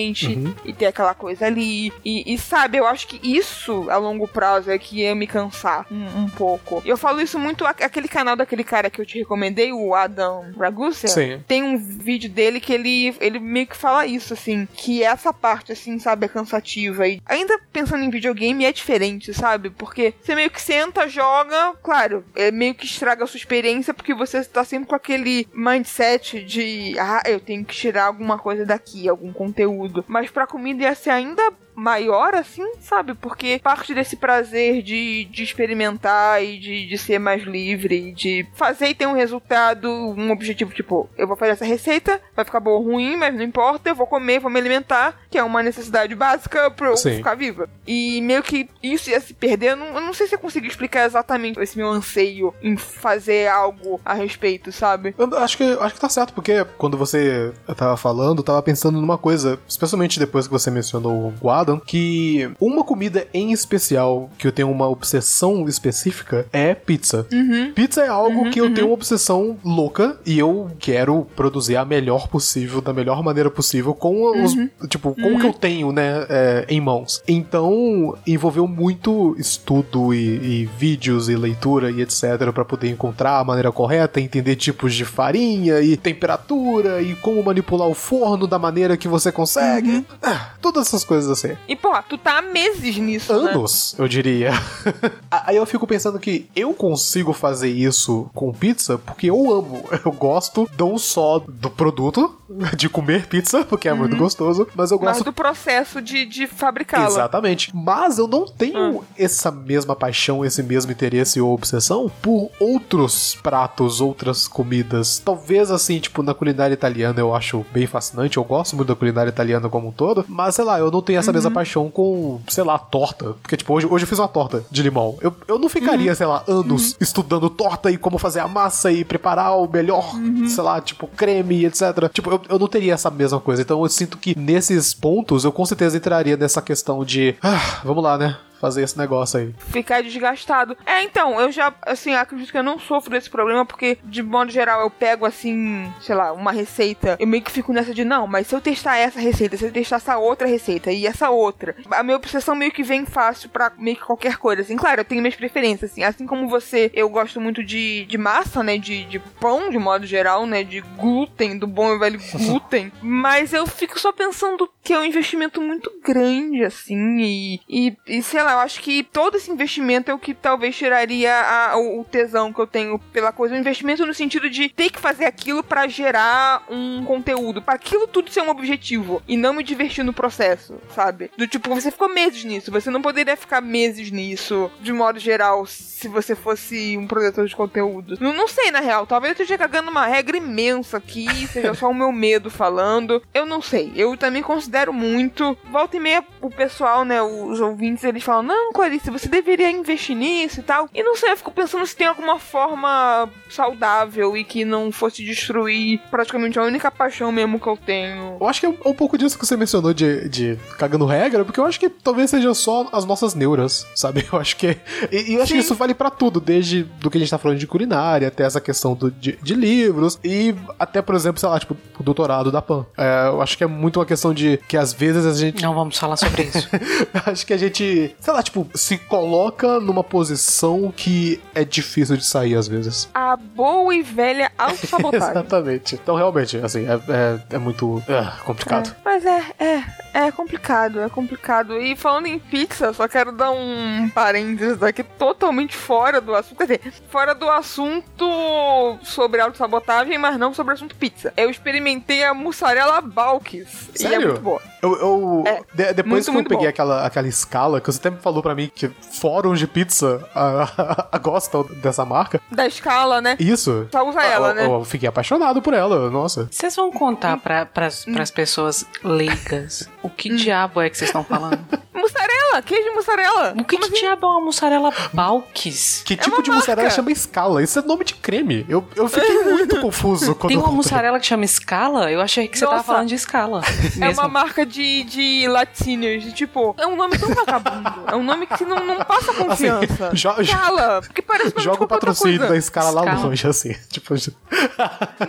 ingrediente Uhum. e ter aquela coisa ali. E, e, sabe, eu acho que isso a longo prazo é que ia me cansar um, um pouco. Eu falo isso muito, aquele canal daquele cara que eu te recomendei, o Adam Ragusa. Tem um vídeo dele que ele, ele meio que fala isso, assim, que essa parte, assim, sabe, é cansativa. E ainda pensando em videogame é diferente, sabe? Porque você meio que senta, joga, claro, é meio que estraga a sua experiência porque você tá sempre com aquele mindset de, ah, eu tenho que tirar alguma coisa daqui, algum conteúdo. Mas pra comida ia ser ainda maior, assim, sabe? Porque parte desse prazer de, de experimentar e de, de ser mais livre, de fazer e ter um resultado, um objetivo, tipo, eu vou fazer essa receita, vai ficar boa ou ruim, mas não importa, eu vou comer, vou me alimentar, que é uma necessidade básica pra eu Sim. ficar viva. E meio que isso ia se perder, eu não, eu não sei se eu consigo explicar exatamente esse meu anseio em fazer algo a respeito, sabe? Eu acho que, acho que tá certo, porque quando você tava falando, eu tava pensando numa coisa, especialmente depois que você mencionou o Que uma comida em especial que eu tenho uma obsessão específica é pizza. Pizza é algo que eu tenho uma obsessão louca e eu quero produzir a melhor possível, da melhor maneira possível, com os, tipo, com o que eu tenho, né, é, em mãos. Então, envolveu muito estudo e, e vídeos e leitura e etc pra poder encontrar a maneira correta, entender tipos de farinha e temperatura e como manipular o forno da maneira que você consegue. Ah, todas essas coisas assim. E, pô, tu tá há meses nisso, né? Anos, eu diria. Aí eu fico pensando que eu consigo fazer isso com pizza porque eu amo. Eu gosto não só do produto, de comer pizza, porque é muito gostoso, mas eu Mas gosto do processo de, de fabricá-la. Exatamente. Mas eu não tenho essa mesma paixão, esse mesmo interesse ou obsessão por outros pratos, outras comidas. Talvez assim, tipo, na culinária italiana eu acho bem fascinante, eu gosto muito da culinária italiana como um todo, mas sei lá, eu não tenho essa mesma paixão com, sei lá, torta. Porque, tipo, hoje, hoje eu fiz uma torta de limão. Eu, eu não ficaria, sei lá, anos estudando torta e como fazer a massa e preparar o melhor, sei lá, tipo, creme, etc. Tipo, eu, eu não teria essa mesma coisa. Então eu sinto que nesses pontos eu com certeza entraria nessa questão de, ah, vamos lá, né? Fazer esse negócio aí. ficar desgastado. É, então, eu já, assim, acredito que eu não sofro desse problema, porque, de modo geral, eu pego, assim, sei lá, uma receita, eu meio que fico nessa de, não, mas se eu testar essa receita, se eu testar essa outra receita e essa outra, a minha obsessão meio que vem fácil pra meio que qualquer coisa, assim, claro, eu tenho minhas preferências, assim, assim como você, eu gosto muito de, de massa, né, de, de pão, de modo geral, né, de glúten, do bom e velho glúten, mas eu fico só pensando que é um investimento muito grande, assim, e, e, e sei lá, eu acho que todo esse investimento é o que talvez tiraria a- o, tesão que eu tenho pela coisa. O investimento no sentido de ter que fazer aquilo pra gerar um conteúdo, pra aquilo tudo ser um objetivo e não me divertir no processo, sabe? Do tipo, você ficou meses nisso, você não poderia ficar meses nisso, de modo geral, se você fosse um produtor de conteúdo. Não, não sei, na real, talvez eu esteja cagando uma regra imensa aqui, seja só o meu medo falando. Eu não sei, eu também considero muito. Volta e meia, o pessoal, né, os ouvintes, eles falam, não, Clarice, você deveria investir nisso e tal. E não sei, eu fico pensando se tem alguma forma saudável e que não fosse destruir praticamente a única paixão mesmo que eu tenho. Eu acho que é um pouco disso que você mencionou de, de cagando regra, porque eu acho que talvez seja só as nossas neuras, sabe? Eu acho que. E, e eu acho Sim. que isso vale pra tudo, desde do que a gente tá falando de culinária, até essa questão do, de, de livros, e até, por exemplo, sei lá, tipo, o doutorado da PAN. É, eu acho que é muito uma questão de que às vezes a gente. Não vamos falar sobre isso. acho que a gente, sei lá, tipo, se coloca numa posição que é difícil de sair às vezes. A boa e velha autossabotagem. Exatamente. Então, realmente, assim, é, é, é muito é, complicado. É, mas é, é, é complicado, é complicado. E falando em pizza, só quero dar um parênteses aqui totalmente fora do assunto. Quer dizer, fora do assunto sobre autossabotagem, mas não sobre o assunto pizza. Eu experimentei a mussarela Balkis. E é Sério? muito boa. Eu, eu- É, de- depois muito, que eu peguei bom. aquela, aquela escala, que você até me falou pra mim que fóruns de pizza ah, gostam dessa marca. Da escala, né? Isso. Só usa ela, eu, né? eu fiquei apaixonado por ela, nossa. Vocês vão contar para as pessoas leigas o que diabo é que vocês estão falando? Mussarela, queijo de mussarela. O que, que diabo é uma mussarela Balkis? Que tipo uma de mussarela marca. chama escala? Isso é nome de creme. Eu, eu fiquei muito confuso quando Tem uma mussarela que chama Scala? Eu achei que você tava falando de Scala. É mesmo. uma marca de, de laticínios. de Tipo, é um nome tão vagabundo. É um nome que não, não passa confiança. Assim, jo- jo- Escala, porque parece que Joga o patrocínio da escala lá Scala. longe, assim. Tipo,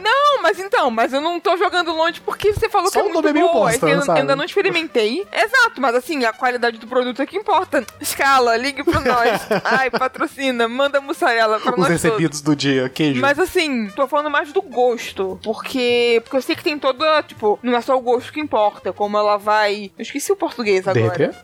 Não, mas então, mas eu não tô jogando longe porque você falou Só que é o muito nome é meio boa. bosta, é que eu, eu ainda não experimentei. Exato, mas assim, a qualidade do produto é que importa. Escala, ligue pra nós. Ai, patrocina, manda mussarela pra os nós todos. recebidos do dia, queijo. Mas assim, tô falando mais do gosto. Porque. Porque eu sei que tem toda. Tipo, não é só o gosto que importa. Como ela vai. Eu esqueci o português agora. Derreter?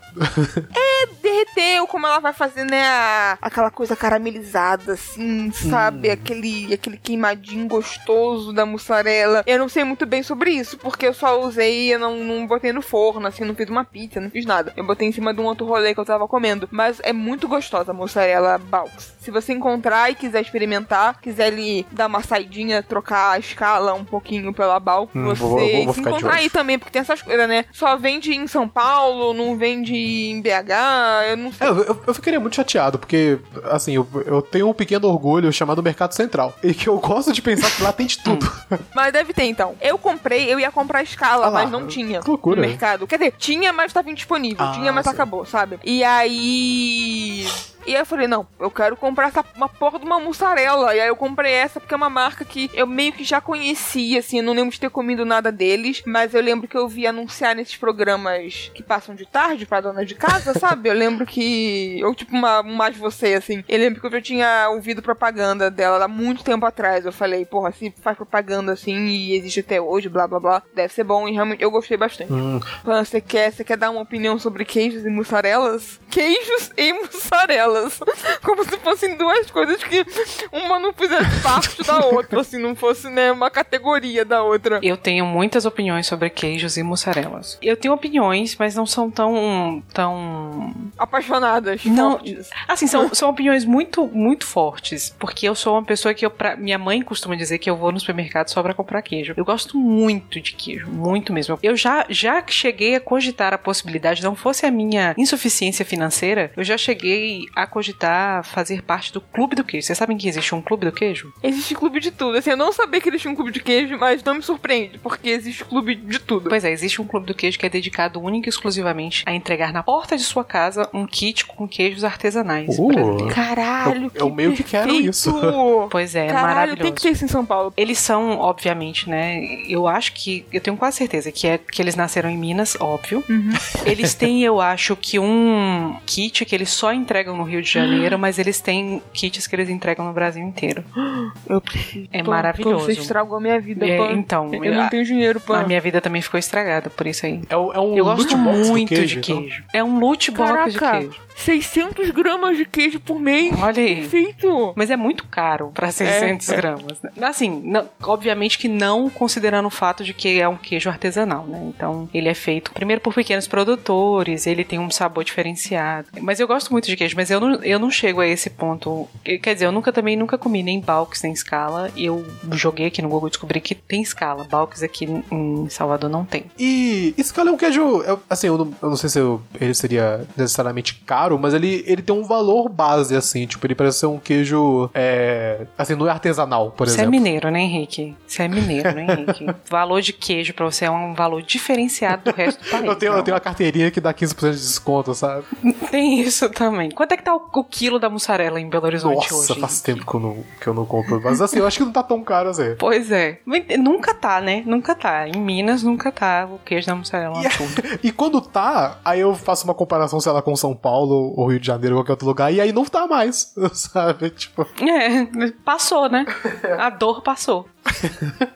derreter, ou como ela vai fazer, né, a- aquela coisa caramelizada, assim, sabe? Aquele, aquele queimadinho gostoso da mussarela. Eu não sei muito bem sobre isso, porque eu só usei, eu não, não botei no forno, assim, não fiz uma pizza, não fiz nada. Eu botei em cima de um outro rolê que eu tava comendo. Mas é muito gostosa a mussarela Balks. Se você encontrar e quiser experimentar, quiser ele dar uma saidinha, trocar a escala um pouquinho pela Balks, Hum, você vou- vou- vou se encontrar aí também, porque tem essas coisas, né? Só vende em São Paulo, não vende em BH, eu não sei. É, eu, eu, ficaria muito chateado, porque, assim, eu, eu tenho um pequeno orgulho chamado Mercado Central. E que eu gosto de pensar que lá tem de tudo. Mas deve ter então. Eu comprei, eu ia comprar a escala, Ah mas não tinha que loucura. no mercado. Quer dizer, tinha, mas tava indisponível. Ah, tinha, mas sim. acabou, sabe? E aí. E aí eu falei, não, eu quero comprar essa, uma porra de uma mussarela. E aí eu comprei essa porque é uma marca que eu meio que já conhecia, assim, eu não lembro de ter comido nada deles, mas eu lembro que eu vi anunciar nesses programas que passam de tarde pra dona de casa, sabe? Eu lembro que. Ou tipo, uma, um mais você, assim. Eu lembro que eu já tinha ouvido propaganda dela há muito tempo atrás. Eu falei, porra, se faz propaganda assim e existe até hoje, blá blá blá, deve ser bom. E realmente eu gostei bastante. Hum, Você quer, você quer dar uma opinião sobre queijos e mussarelas? Queijos e mussarelas. Como se fossem duas coisas que uma não fizesse parte da outra, assim, não fosse, né, uma categoria da outra. Eu tenho muitas opiniões sobre queijos e mussarelas. Eu tenho opiniões, mas não são tão. tão. Apaixonadas, Não. fortes. Assim, são, são opiniões muito, muito fortes. Porque eu sou uma pessoa que eu. Pra, minha mãe costuma dizer que eu vou no supermercado só pra comprar queijo. Eu gosto muito de queijo, muito mesmo. Eu já, já cheguei a cogitar a possibilidade, não fosse a minha insuficiência financeira, eu já cheguei a cogitar fazer parte do clube do queijo. Vocês sabem que existe um clube do queijo? Existe clube de tudo. Assim, eu não sabia que eles tinham um clube de queijo, mas não me surpreende, porque existe clube de tudo. Pois é, existe um clube do queijo que é dedicado única e exclusivamente a entregar na porta de sua casa um kit com queijos artesanais. Uh. Caralho, Eu- eu que meio que quero perfeito. isso. Pois é, Caralho, maravilhoso. tem que ter isso em São Paulo. Eles são, obviamente, né? Eu acho que. Eu tenho quase certeza que é que eles nasceram em Minas, óbvio. Uhum. Eles têm, eu acho, que um kit que eles só entregam no Rio de Janeiro, mas eles têm kits que eles entregam no Brasil inteiro. Eu preciso. É Pô, maravilhoso. Você estragou a minha vida, É, então, eu não a- tenho dinheiro, Pan. A minha vida também ficou estragada por isso aí. É, um- é um Eu gosto muito queijo, de então. queijo. É um loot box de Caraca, queijo. 600 gramas de queijo por mês. Olha aí. Perfeito. Mas é muito caro pra 600 É. gramas. né? Assim, não- obviamente que não considerando o fato de que é um queijo artesanal, né? Então, ele é feito primeiro por pequenos produtores, ele tem um sabor diferenciado. Mas eu gosto muito de queijo, mas eu não, eu não chego a esse ponto. Quer dizer, eu nunca também nunca comi nem Balks nem escala. Eu joguei aqui no Google e descobri que tem escala. Balks aqui em Salvador não tem. E escala é um queijo. eu- assim, eu não, eu não sei se eu- ele seria necessariamente caro, mas ele, ele tem um valor base, assim. Tipo, ele parece ser um queijo. É, assim, não é artesanal, por Você é exemplo. mineiro, né, Henrique? Você é mineiro, né, Henrique? valor de queijo pra você é um valor diferenciado do resto do país. eu, tenho, eu tenho uma carteirinha que dá 15% de desconto, sabe? Tem isso também. Quanto é que tá o, o quilo da mussarela em Belo Horizonte Nossa, hoje? faz tempo que eu, não, que eu não compro. Mas assim, eu acho que não tá tão caro assim. Pois é. Nunca tá, né? Nunca tá. Em Minas nunca tá o queijo da mussarela. absurdo. E quando tá, aí eu faço uma comparação, sei lá, com São Paulo ou Rio de Janeiro ou qualquer outro lugar, e aí não tá mais, sabe? Tipo, É, passou, né? A dor passou.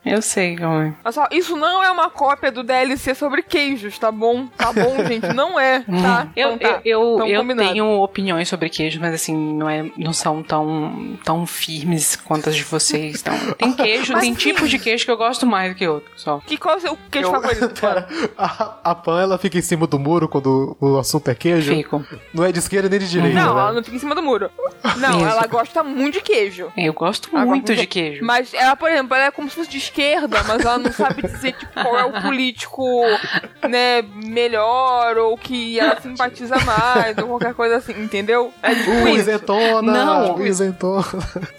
Eu sei, como é. Olha só, isso não é uma cópia do DLC sobre queijos, tá bom? Tá bom, gente? Não é, tá? Eu, Então tá. eu, eu, Então, eu tenho opiniões sobre queijo, mas assim, não, é, não são tão, tão firmes quanto as de vocês. Então, tem queijo, Mas tem sim. tipos de queijo que eu gosto mais do que outros, só. Que qual é o seu queijo eu- favorito? Pera, a, a Pan, ela fica em cima do muro quando o assunto é queijo. Fico. Não é de esquerda nem de direita, Não, né? ela não fica em cima do muro. Não, Isso. ela gosta muito de queijo. Eu gosto muito gosta de queijo. Mas ela, por exemplo, ela é como se fosse de esquerda, mas ela não sabe dizer tipo, qual é o político, né, melhor, ou que ela simpatiza mais, ou qualquer coisa assim, entendeu? É tipo Uh, isso. isentona! Não. uh, isentona.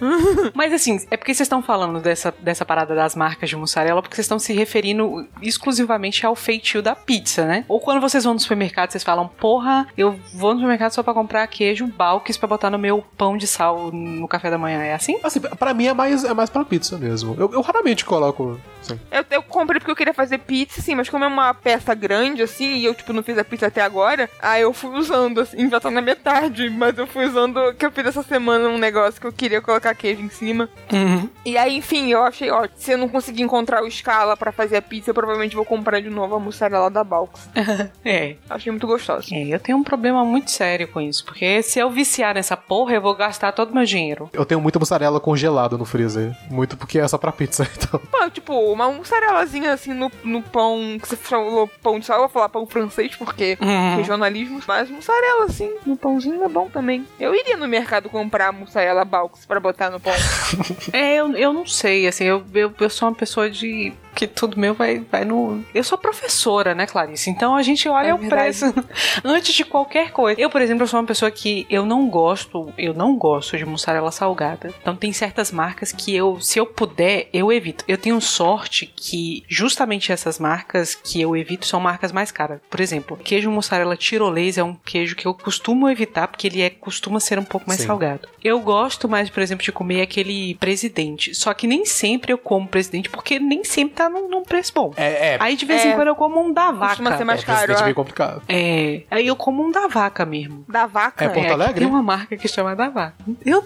Mas assim, é porque vocês estão falando dessa, dessa parada das marcas de mussarela, porque vocês estão se referindo exclusivamente ao feitio da pizza, né? Ou quando vocês vão no supermercado, vocês falam, porra, eu vou no supermercado só pra comprar queijo balques pra botar no meu pão de sal no café da manhã. É assim? Assim, pra mim é mais, é mais pra pizza mesmo. Eu, eu raramente coloco. Assim. Eu, eu comprei porque eu queria fazer pizza, assim, mas como é uma peça grande, assim, e eu, tipo, não fiz a pizza até agora, aí eu fui usando, assim, já tá na metade, mas eu fui usando, que eu fiz essa semana um negócio que eu queria colocar queijo em cima. Uhum. E aí, enfim, eu achei ótimo. Se eu não conseguir encontrar o escala pra fazer a pizza, eu provavelmente vou comprar de novo a mussarela da Balks. É. Achei muito gostosa. É, eu tenho um problema muito sério com isso, porque se eu viciar nessa porra, eu vou gastar todo o meu dinheiro. Eu tenho muita mussarela congelada no freezer. Muito porque é só pra pizza, então. Pô, tipo, uma mussarelazinha assim no, no pão, que você falou pão de sal, eu vou falar pão francês, porque Uhum. regionalismo, mas mussarela assim, no pãozinho é bom também. Eu iria no mercado comprar mussarela Balks pra botar no pão. É, eu, eu não sei, assim, eu, eu, eu sou uma pessoa de. Que tudo meu vai, vai no. Eu sou professora, né, Clarice? Então a gente olha É o preço antes de qualquer coisa. Eu, por exemplo, eu sou uma pessoa que eu não gosto, eu não gosto de mussarela salgada. Então tem certas marcas que eu, se eu puder, eu evito. Eu tenho sorte que justamente essas marcas que eu evito são marcas mais caras. Por exemplo, queijo mussarela tirolês é um queijo que eu costumo evitar porque ele é costuma ser um pouco mais Sim. salgado. Eu gosto mais, por exemplo, de comer aquele presidente. Só que nem sempre eu como presidente porque nem sempre tá num, num preço bom. É, é. Aí de vez É. em quando eu como um da Costuma vaca. ser mais é, caro. é meio complicado. É, aí eu como um da vaca mesmo. Da vaca. É Porto É, Alegre? Tem uma marca que chama da vaca. Eu,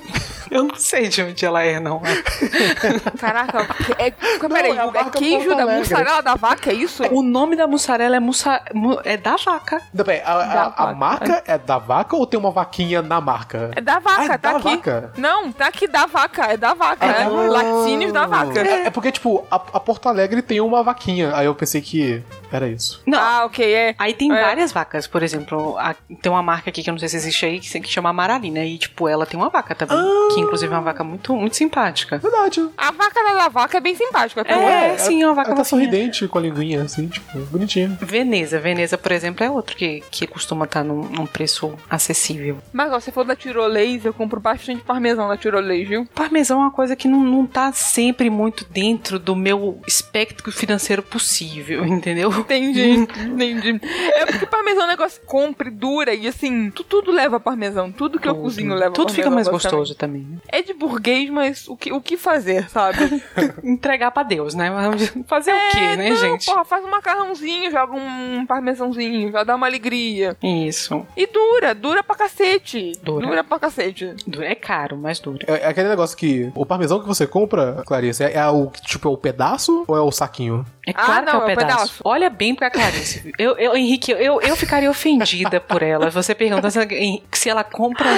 eu não sei de onde ela é, não. Caraca, é, peraí, é a é marca queijo da mussarela da vaca, é isso? O nome da mussarela é, mussa, mu- é da vaca. Não, peraí, a, a- Da a vaca. marca é da vaca ou tem uma vaquinha na marca? É da vaca, Ah, é tá da aqui. vaca? Não, tá aqui da vaca, é da vaca, é. Ah. Laticínios da vaca. É, é porque, tipo, a, a Porto Alegre tem uma vaquinha. Aí eu pensei que era isso. Não, Ah, ok, é. Aí tem É. várias vacas, por exemplo, a- tem uma marca aqui que eu não sei se existe aí, que, se- que chama Amaralina, e tipo, ela tem uma vaca também, que inclusive é uma vaca muito, muito simpática. Verdade. A vaca da vaca é bem simpática. tá? É, sim, é uma vaca Ela tá sorridente com a linguinha, assim, tipo, bonitinha. Veneza, Veneza, por exemplo, é outro que, que costuma estar num, num preço acessível. Mas ó, você falou da tirolês, eu compro bastante parmesão da tirolês, viu? Parmesão é uma coisa que não, não tá sempre muito dentro do meu espectro financeiro possível, entendeu? Entendi, entendi. É porque parmesão é um negócio que compre, dura e assim, tu- tudo leva parmesão. Tudo que eu cozinho leva Tudo fica mais gostoso também. né? É de burguês, mas o que, o que fazer, sabe? Entregar pra Deus, né? Fazer o quê, É, né, não, gente? Porra, faz um macarrãozinho, joga um parmesãozinho, já dá uma alegria. Isso. E dura, dura pra cacete. Dura. pra cacete. Du- É caro, mas dura. É, é aquele negócio que o parmesão que você compra, Clarice, é, é o tipo é o pedaço ou é o saquinho? É Ah, claro não, que é o é pedaço. pedaço. Olha bem pra Clarice. Eu, eu, Henrique, eu, eu ficaria ofendida por ela. Você pergunta se ela, se ela compra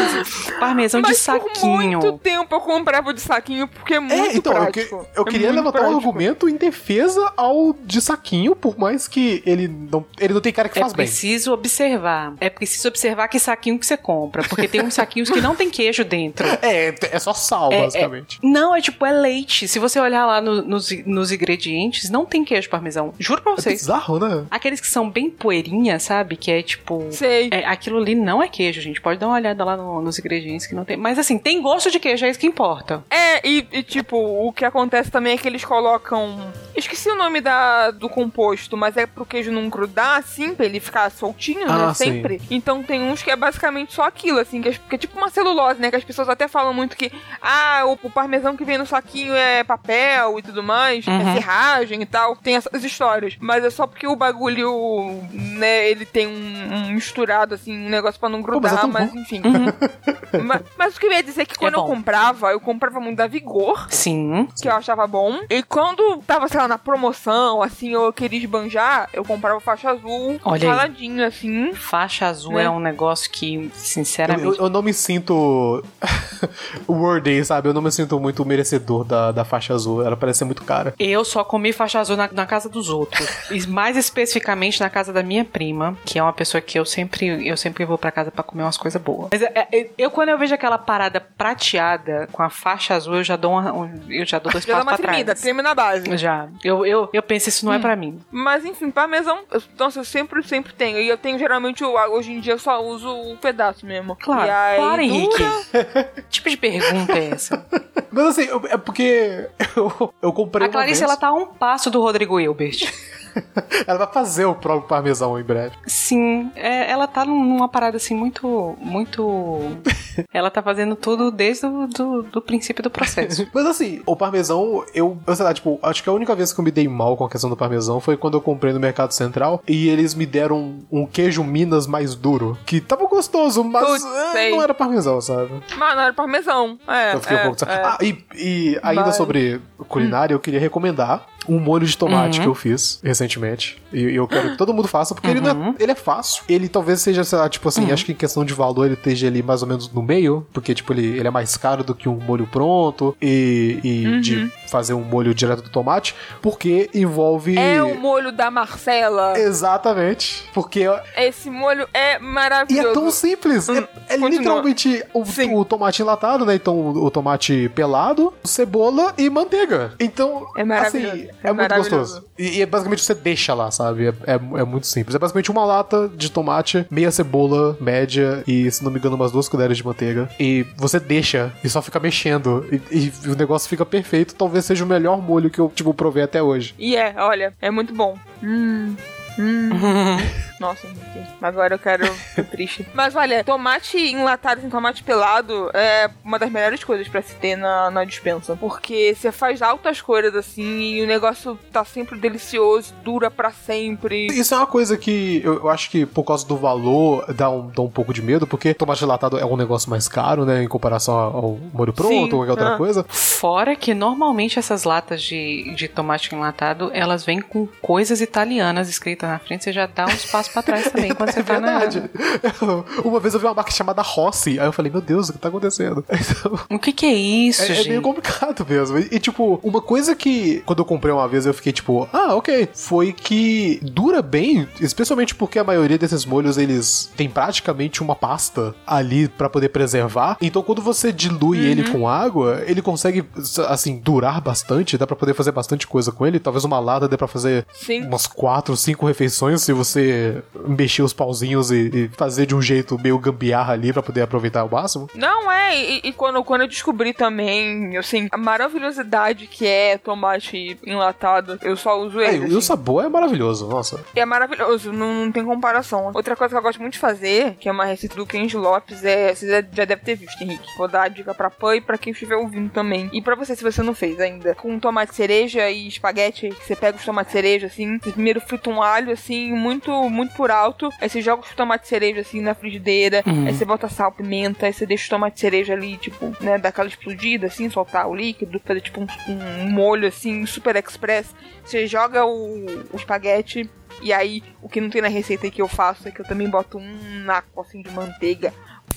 parmesão de Mas saquinho. por muito tempo eu comprava de saquinho, porque é muito é, então, eu, que- prático. eu É queria levantar um prático. argumento em defesa ao de saquinho, por mais que ele não, ele não tem cara que É faz bem. preciso observar. É preciso observar que saquinho que você compra. Porque tem uns saquinhos que não tem queijo dentro. É, é só sal, É, basicamente. Não, é tipo, é leite. Se você olhar lá no- nos, nos ingredientes, não tem queijo parmesão. Juro pra É vocês. bizarro bizarro, né? Aqueles que são bem poeirinha, sabe? Que é tipo. Sei. É, aquilo ali não é queijo, gente. Pode dar uma olhada lá no- nos ingredientes que não tem. Mas assim, tem gosto de queijo, é isso que importa. É, e, e, tipo, o que acontece também é que eles colocam. Esqueci o nome da, do composto, mas é pro queijo não grudar, assim, pra ele ficar soltinho, Ah, né? sim. Sempre. Então tem uns que é basicamente só aquilo, assim, que é, que é tipo uma celulose, né? Que as pessoas até falam muito que, ah, o, o parmesão que vem no saquinho é papel e tudo mais, Uhum. é serragem e tal. Tem essas histórias. Mas é só porque o bagulho, né, ele tem um, um misturado, assim, um negócio pra não mas é grudar, tão mas bom. enfim. mas, mas o que eu ia dizer é que quando eu bom. comprava, eu comprava muito da Vigor Sim. que eu achava bom. E quando tava, sei lá, na promoção, assim, eu queria esbanjar, eu comprava faixa azul, Olha aí. raladinho, assim. Faixa azul Né? é um negócio que, Eu, sinceramente. eu- eu não me sinto worthy, sabe? Eu não me sinto muito merecedor da, da faixa azul. Ela parece ser muito cara. Eu só comi faixa azul na, na casa dos outros. E mais especificamente na casa da minha prima, que é uma pessoa que eu sempre, eu sempre vou pra casa pra comer umas coisas boas. Mas é, é, eu, quando eu vejo aquela parada prateada com a faixa azul, eu já dou, uma, um- eu já dou dois Já passos uma pra tremida, trás. treme na base. Já. Eu, eu, eu penso, isso não é pra mim. Mas enfim, parmesão, eu- nossa, eu sempre, sempre tenho. E eu tenho geralmente, o- hoje em dia, eu só uso o pedaço mesmo. Claro. E aí, claro, Henrique. tipo de pergunta é essa? Mas assim, eu- é porque eu, eu comprei A Clarice, ela tá a um passo do Rodrigo Hilbert. Ela vai fazer o próprio parmesão em breve. Sim, é, ela tá num- numa parada assim muito. Muito. ela tá fazendo tudo desde o do, do princípio do processo. Mas assim, o parmesão, eu, eu sei lá, tipo, acho que a única vez que eu me dei mal com a questão do parmesão foi quando eu comprei no Mercado Central e eles me deram um, um queijo Minas mais duro, que tava gostoso, mas Putz, sei. não era parmesão, sabe? Mas não era parmesão. É, Eu fiquei é, um pouco. é. Ah, e, e ainda Mas- sobre culinária, eu queria recomendar um molho de tomate Uhum. que eu fiz recentemente. E e eu quero que todo mundo faça, porque ele, não é, ele é fácil. Ele talvez seja, sei lá, tipo assim, acho que em questão de valor ele esteja ali mais ou menos no meio, porque, tipo, ele, ele é mais caro do que um molho pronto e, e de fazer um molho direto do tomate, porque envolve. É o molho da Marcela. Exatamente. Porque Esse molho é e maravilhoso. é tão simples. É, é continua. literalmente o, o tomate enlatado, né? Então o, o tomate pelado, cebola e manteiga. Então, É maravilhoso. assim, É é, muito maravilhoso. gostoso. E, e é basicamente você deixa lá, sabe? É, é, é muito simples. É basicamente uma lata de tomate, meia cebola média e, se não me engano, umas duas colheres de manteiga. E você deixa e só fica mexendo. E, e o negócio fica perfeito. Talvez seja o melhor molho que eu, tipo, provei até hoje. E é, olha, é muito bom. Hum. Hum. Nossa, Henrique. agora eu quero. Tô triste. Mas olha, tomate enlatado em tomate pelado é uma das melhores coisas pra se ter na, na dispensa. Porque você faz altas coisas assim e o negócio tá sempre delicioso, dura pra sempre. Isso é uma coisa que eu, eu acho que por causa do valor dá um, dá um pouco de medo, porque tomate latado é um negócio mais caro, né? Em comparação ao molho pronto Sim, ou qualquer outra ah. coisa. Fora que normalmente essas latas de, de tomate enlatado, elas vêm com coisas italianas escritas na frente, você já dá uns passos pra trás também quando você É tá na. verdade. Uma vez eu vi uma marca chamada Rossi, aí eu falei, meu Deus, o que tá acontecendo? Então, O que que é isso, é, é gente? meio complicado mesmo. E, e, tipo, uma coisa que, quando eu comprei uma vez, eu fiquei tipo, ah, ok. Foi que dura bem, especialmente porque a maioria desses molhos, eles têm praticamente uma pasta ali pra poder preservar. Então, quando você dilui ele com água, ele consegue, assim, durar bastante. Dá pra poder fazer bastante coisa com ele. Talvez uma lata dê pra fazer Sim. umas quatro, cinco refeições se você mexer os pauzinhos e, e fazer de um jeito meio gambiarra ali pra poder aproveitar ao máximo. Não é, e, e quando, quando eu descobri também, assim, a maravilhosidade que é tomate enlatado, eu só uso É, ele. e o assim. sabor é maravilhoso, nossa. É maravilhoso, não, não tem comparação. Outra coisa que eu gosto muito de fazer, que é uma receita do Kenji Lopes, é. Você já- deve ter visto, Henrique. Vou dar a dica pra Pan e pra quem estiver ouvindo também. E pra você, se você não fez ainda. Com tomate cereja e espaguete, você pega os tomates cereja, assim. Você primeiro frita um alho, assim, muito, muito por alto. Aí você joga os tomates cereja, assim, na frigideira. Aí você bota sal, pimenta. Aí você deixa o tomate cereja ali, tipo, né, dar aquela explodida, assim, soltar o líquido. Fazer, tipo, um, um molho, assim, super express. Você joga o, o espaguete. E aí, o que não tem na receita que eu faço é que eu também boto um naco assim de manteiga.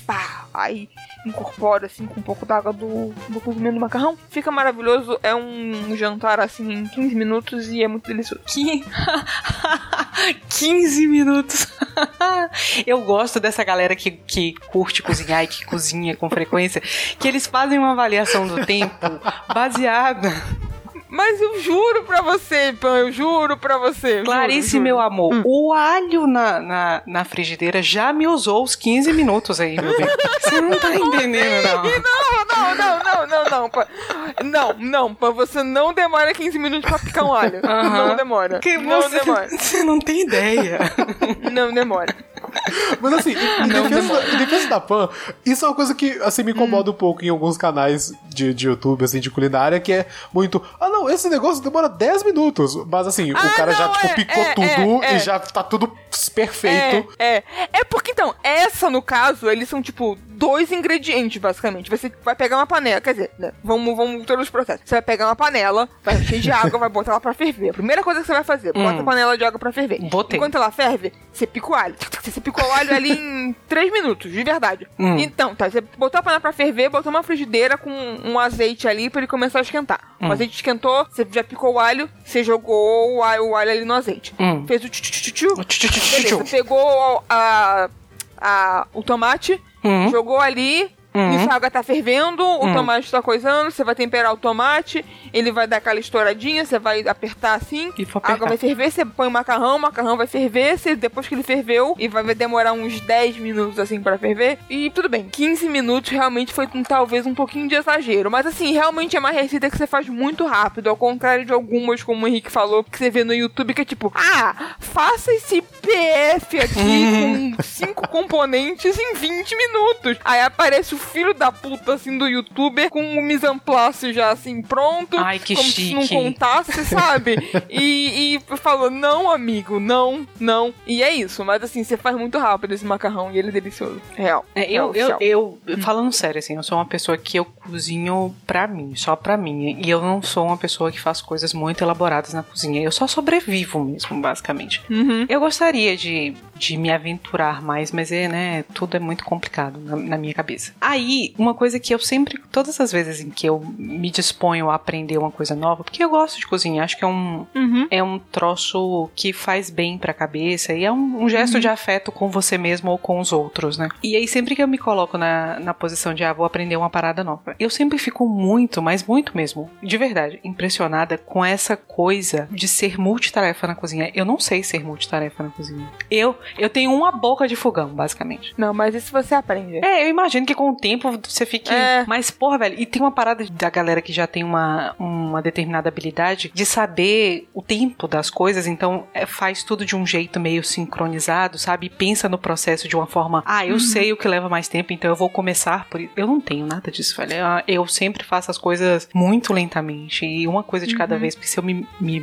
Pá! Aí incorporo assim com um pouco d'água do, do cozimento do macarrão. Fica maravilhoso. É um jantar assim em 15 minutos e é muito delicioso. Que... 15 minutos. Eu gosto dessa galera que, que curte cozinhar e que cozinha com frequência, que eles fazem uma avaliação do tempo baseada Mas eu juro pra você, Pan, eu juro pra você. Clarice, juro, meu juro. amor, Hum. o alho na, na, na frigideira já me usou os 15 minutos aí, meu bem. Você não tá entendendo, não. Não, não, não, não, não, não, Pan. Não, não, Pan, você não demora 15 minutos pra picar um alho. Aham. Não demora. Porque não você, demora. você não tem ideia. Não demora. Mas assim, em, Não defesa, em defesa da Pan, isso é uma coisa que assim me incomoda um pouco em alguns canais de, de YouTube, assim, de culinária, que é muito. Ah, não, esse negócio demora 10 minutos. Mas assim, Ah, o cara já, não, tipo, é, picou é, tudo é, e é. já tá tudo perfeito. É, é. É porque então, essa no caso, eles são tipo dois ingredientes, basicamente. Você vai pegar uma panela, quer dizer, né, vamos, vamos todos os processos. Você vai pegar uma panela, vai encher de água, vai botar ela pra ferver. A primeira coisa que você vai fazer, bota a panela de água pra ferver. Botei. Enquanto ela ferve, você pica o alho. Você pica o alho ali em 3 minutos, de verdade. Hum. Então, tá, você botou a panela pra ferver, botou uma frigideira com um azeite ali pra ele começar a esquentar. O azeite esquentou, você já picou o alho, você jogou o alho, o alho ali no azeite. Hum. Fez o. Beleza, pegou a, a, o tomate, Jogou ali. Uhum. Isso, a água tá fervendo, o Uhum. tomate tá coisando, você vai temperar o tomate, ele vai dar aquela estouradinha, você vai apertar assim, for a água apertar. vai ferver, você põe o macarrão, o macarrão vai ferver, você, depois que ele ferveu, e vai demorar uns 10 minutos assim pra ferver, e tudo bem, 15 minutos realmente foi um, talvez um pouquinho de exagero, mas assim, realmente é uma receita que você faz muito rápido, ao contrário de algumas, como o Henrique falou, que você vê no YouTube, que é tipo, ah, faça esse PF aqui com cinco componentes em 20 minutos. Aí aparece o filho da puta, assim, do youtuber com o mise en place já, assim, pronto. Ai, que como se não chique. contasse, sabe? e, e falou, não, amigo, não, não. E é isso, mas assim, você faz muito rápido esse macarrão e ele é delicioso. Real. É, eu, Real, eu, oficial. eu, falando sério, assim, eu sou uma pessoa que eu cozinho pra mim, só pra mim. E eu não sou uma pessoa que faz coisas muito elaboradas na cozinha. Eu só sobrevivo mesmo, basicamente. Uhum. Eu gostaria de, de me aventurar mais, mas é, né, tudo é muito complicado na, na minha cabeça. Aí, uma coisa que eu sempre, todas as vezes em que eu me disponho a aprender uma coisa nova, porque eu gosto de cozinhar, acho que é um, Uhum. é um troço que faz bem pra cabeça e é um, um gesto de afeto com você mesmo ou com os outros, né? E aí, sempre que eu me coloco na, na posição de, ah, vou aprender uma parada nova, eu sempre fico muito, mas muito mesmo, de verdade, impressionada com essa coisa de ser multitarefa na cozinha. Eu não sei ser multitarefa na cozinha. Eu, eu tenho uma boca de fogão, basicamente. Não, mas isso você aprende. É, eu imagino que com o tempo você fique. É. Mas, porra, velho, e tem uma parada da galera que já tem uma, uma determinada habilidade de saber o tempo das coisas, então é, faz tudo de um jeito meio sincronizado, sabe? E pensa no processo de uma forma, ah, eu sei o que leva mais tempo, então eu vou começar por isso. Eu não tenho nada disso, velho. Eu- sempre faço as coisas muito lentamente e uma coisa de cada vez, porque se eu me, me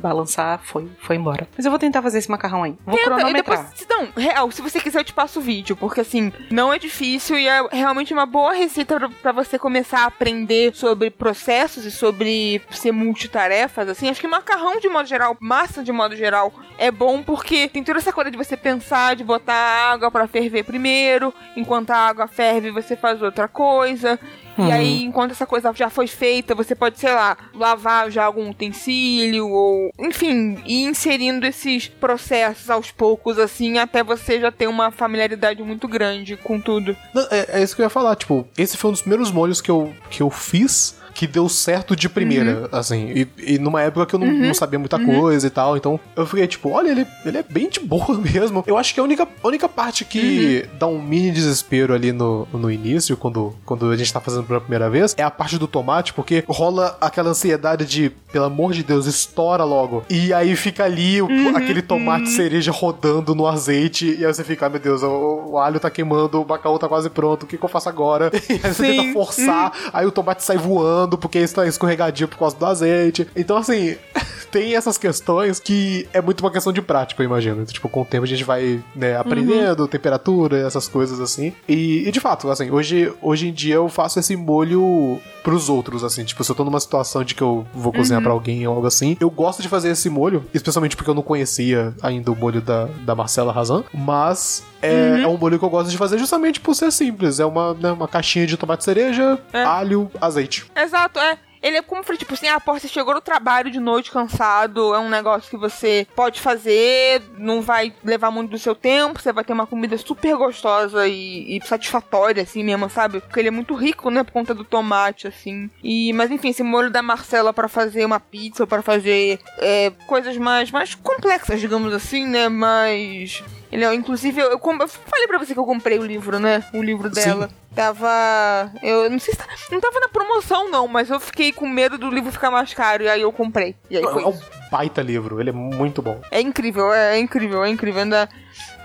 balançar, foi, foi embora. Mas eu vou tentar fazer esse macarrão aí. Vou Tenta, cronometrar. Se- não, real, se você quiser eu te passo o vídeo, porque assim, não é difícil e é realmente uma boa receita pra- pra você começar a aprender sobre processos e sobre ser multitarefas, assim, acho que macarrão de modo geral, massa de modo geral, é bom porque tem toda essa coisa de você pensar, de botar água pra ferver primeiro, enquanto a água ferve você faz outra coisa, e Uhum. aí, enquanto essa coisa já foi feita, você pode, sei lá, lavar já algum utensílio ou, enfim, ir inserindo esses processos aos poucos, assim, até você já ter uma familiaridade muito grande com tudo. Não, É, é isso que eu ia falar, tipo, esse foi um dos primeiros molhos que eu, que eu fiz que deu certo de primeira, assim. E, e numa época que eu não, não sabia muita coisa e tal. Então eu fiquei, tipo, olha, ele, ele é bem de boa mesmo. Eu acho que a única, a única parte que dá um mini desespero ali no, no início, quando, quando a gente tá fazendo pela primeira vez, é a parte do tomate, porque rola aquela ansiedade de, pelo amor de Deus, estoura logo. E aí fica ali o- aquele tomate cereja rodando no azeite. E aí você fica, ai meu Deus, o, o alho tá queimando, o macarrão tá quase pronto, o que, que eu faço agora? E aí você Sim. tenta forçar, aí o tomate sai voando, porque está escorregadio por causa do azeite. Então, assim, tem essas questões que é muito uma questão de prática, eu imagino. Tipo, com o tempo a gente vai, né, aprendendo, temperatura, essas coisas assim. E, e, de fato, assim, hoje, hoje em dia eu faço esse molho pros outros, assim. Tipo, se eu tô numa situação de que eu vou cozinhar pra alguém ou algo assim, eu gosto de fazer esse molho, especialmente porque eu não conhecia ainda o molho da, da Marcela Razan, mas é, é um molho que eu gosto de fazer justamente por ser simples. É uma, né, uma caixinha de tomate cereja, É. alho, azeite. Exato, é. Ele é como, tipo assim, ah, pô, você chegou no trabalho de noite cansado, é um negócio que você pode fazer, não vai levar muito do seu tempo, você vai ter uma comida super gostosa e, e satisfatória, assim mesmo, sabe? Porque ele é muito rico, né, por conta do tomate, assim. E, mas enfim, esse molho da Marcela para fazer uma pizza, para fazer é, coisas mais, mais complexas, digamos assim, né, mas... Ele, é, inclusive, eu, eu, eu, falei pra você que eu comprei o livro, né? O livro dela. Sim. Tava. Eu não sei se. Tá, não tava na promoção, não, mas eu fiquei com medo do livro ficar mais caro. E aí eu comprei. E aí foi é um baita livro, ele é muito bom. É incrível, é, é incrível, é incrível. Ainda.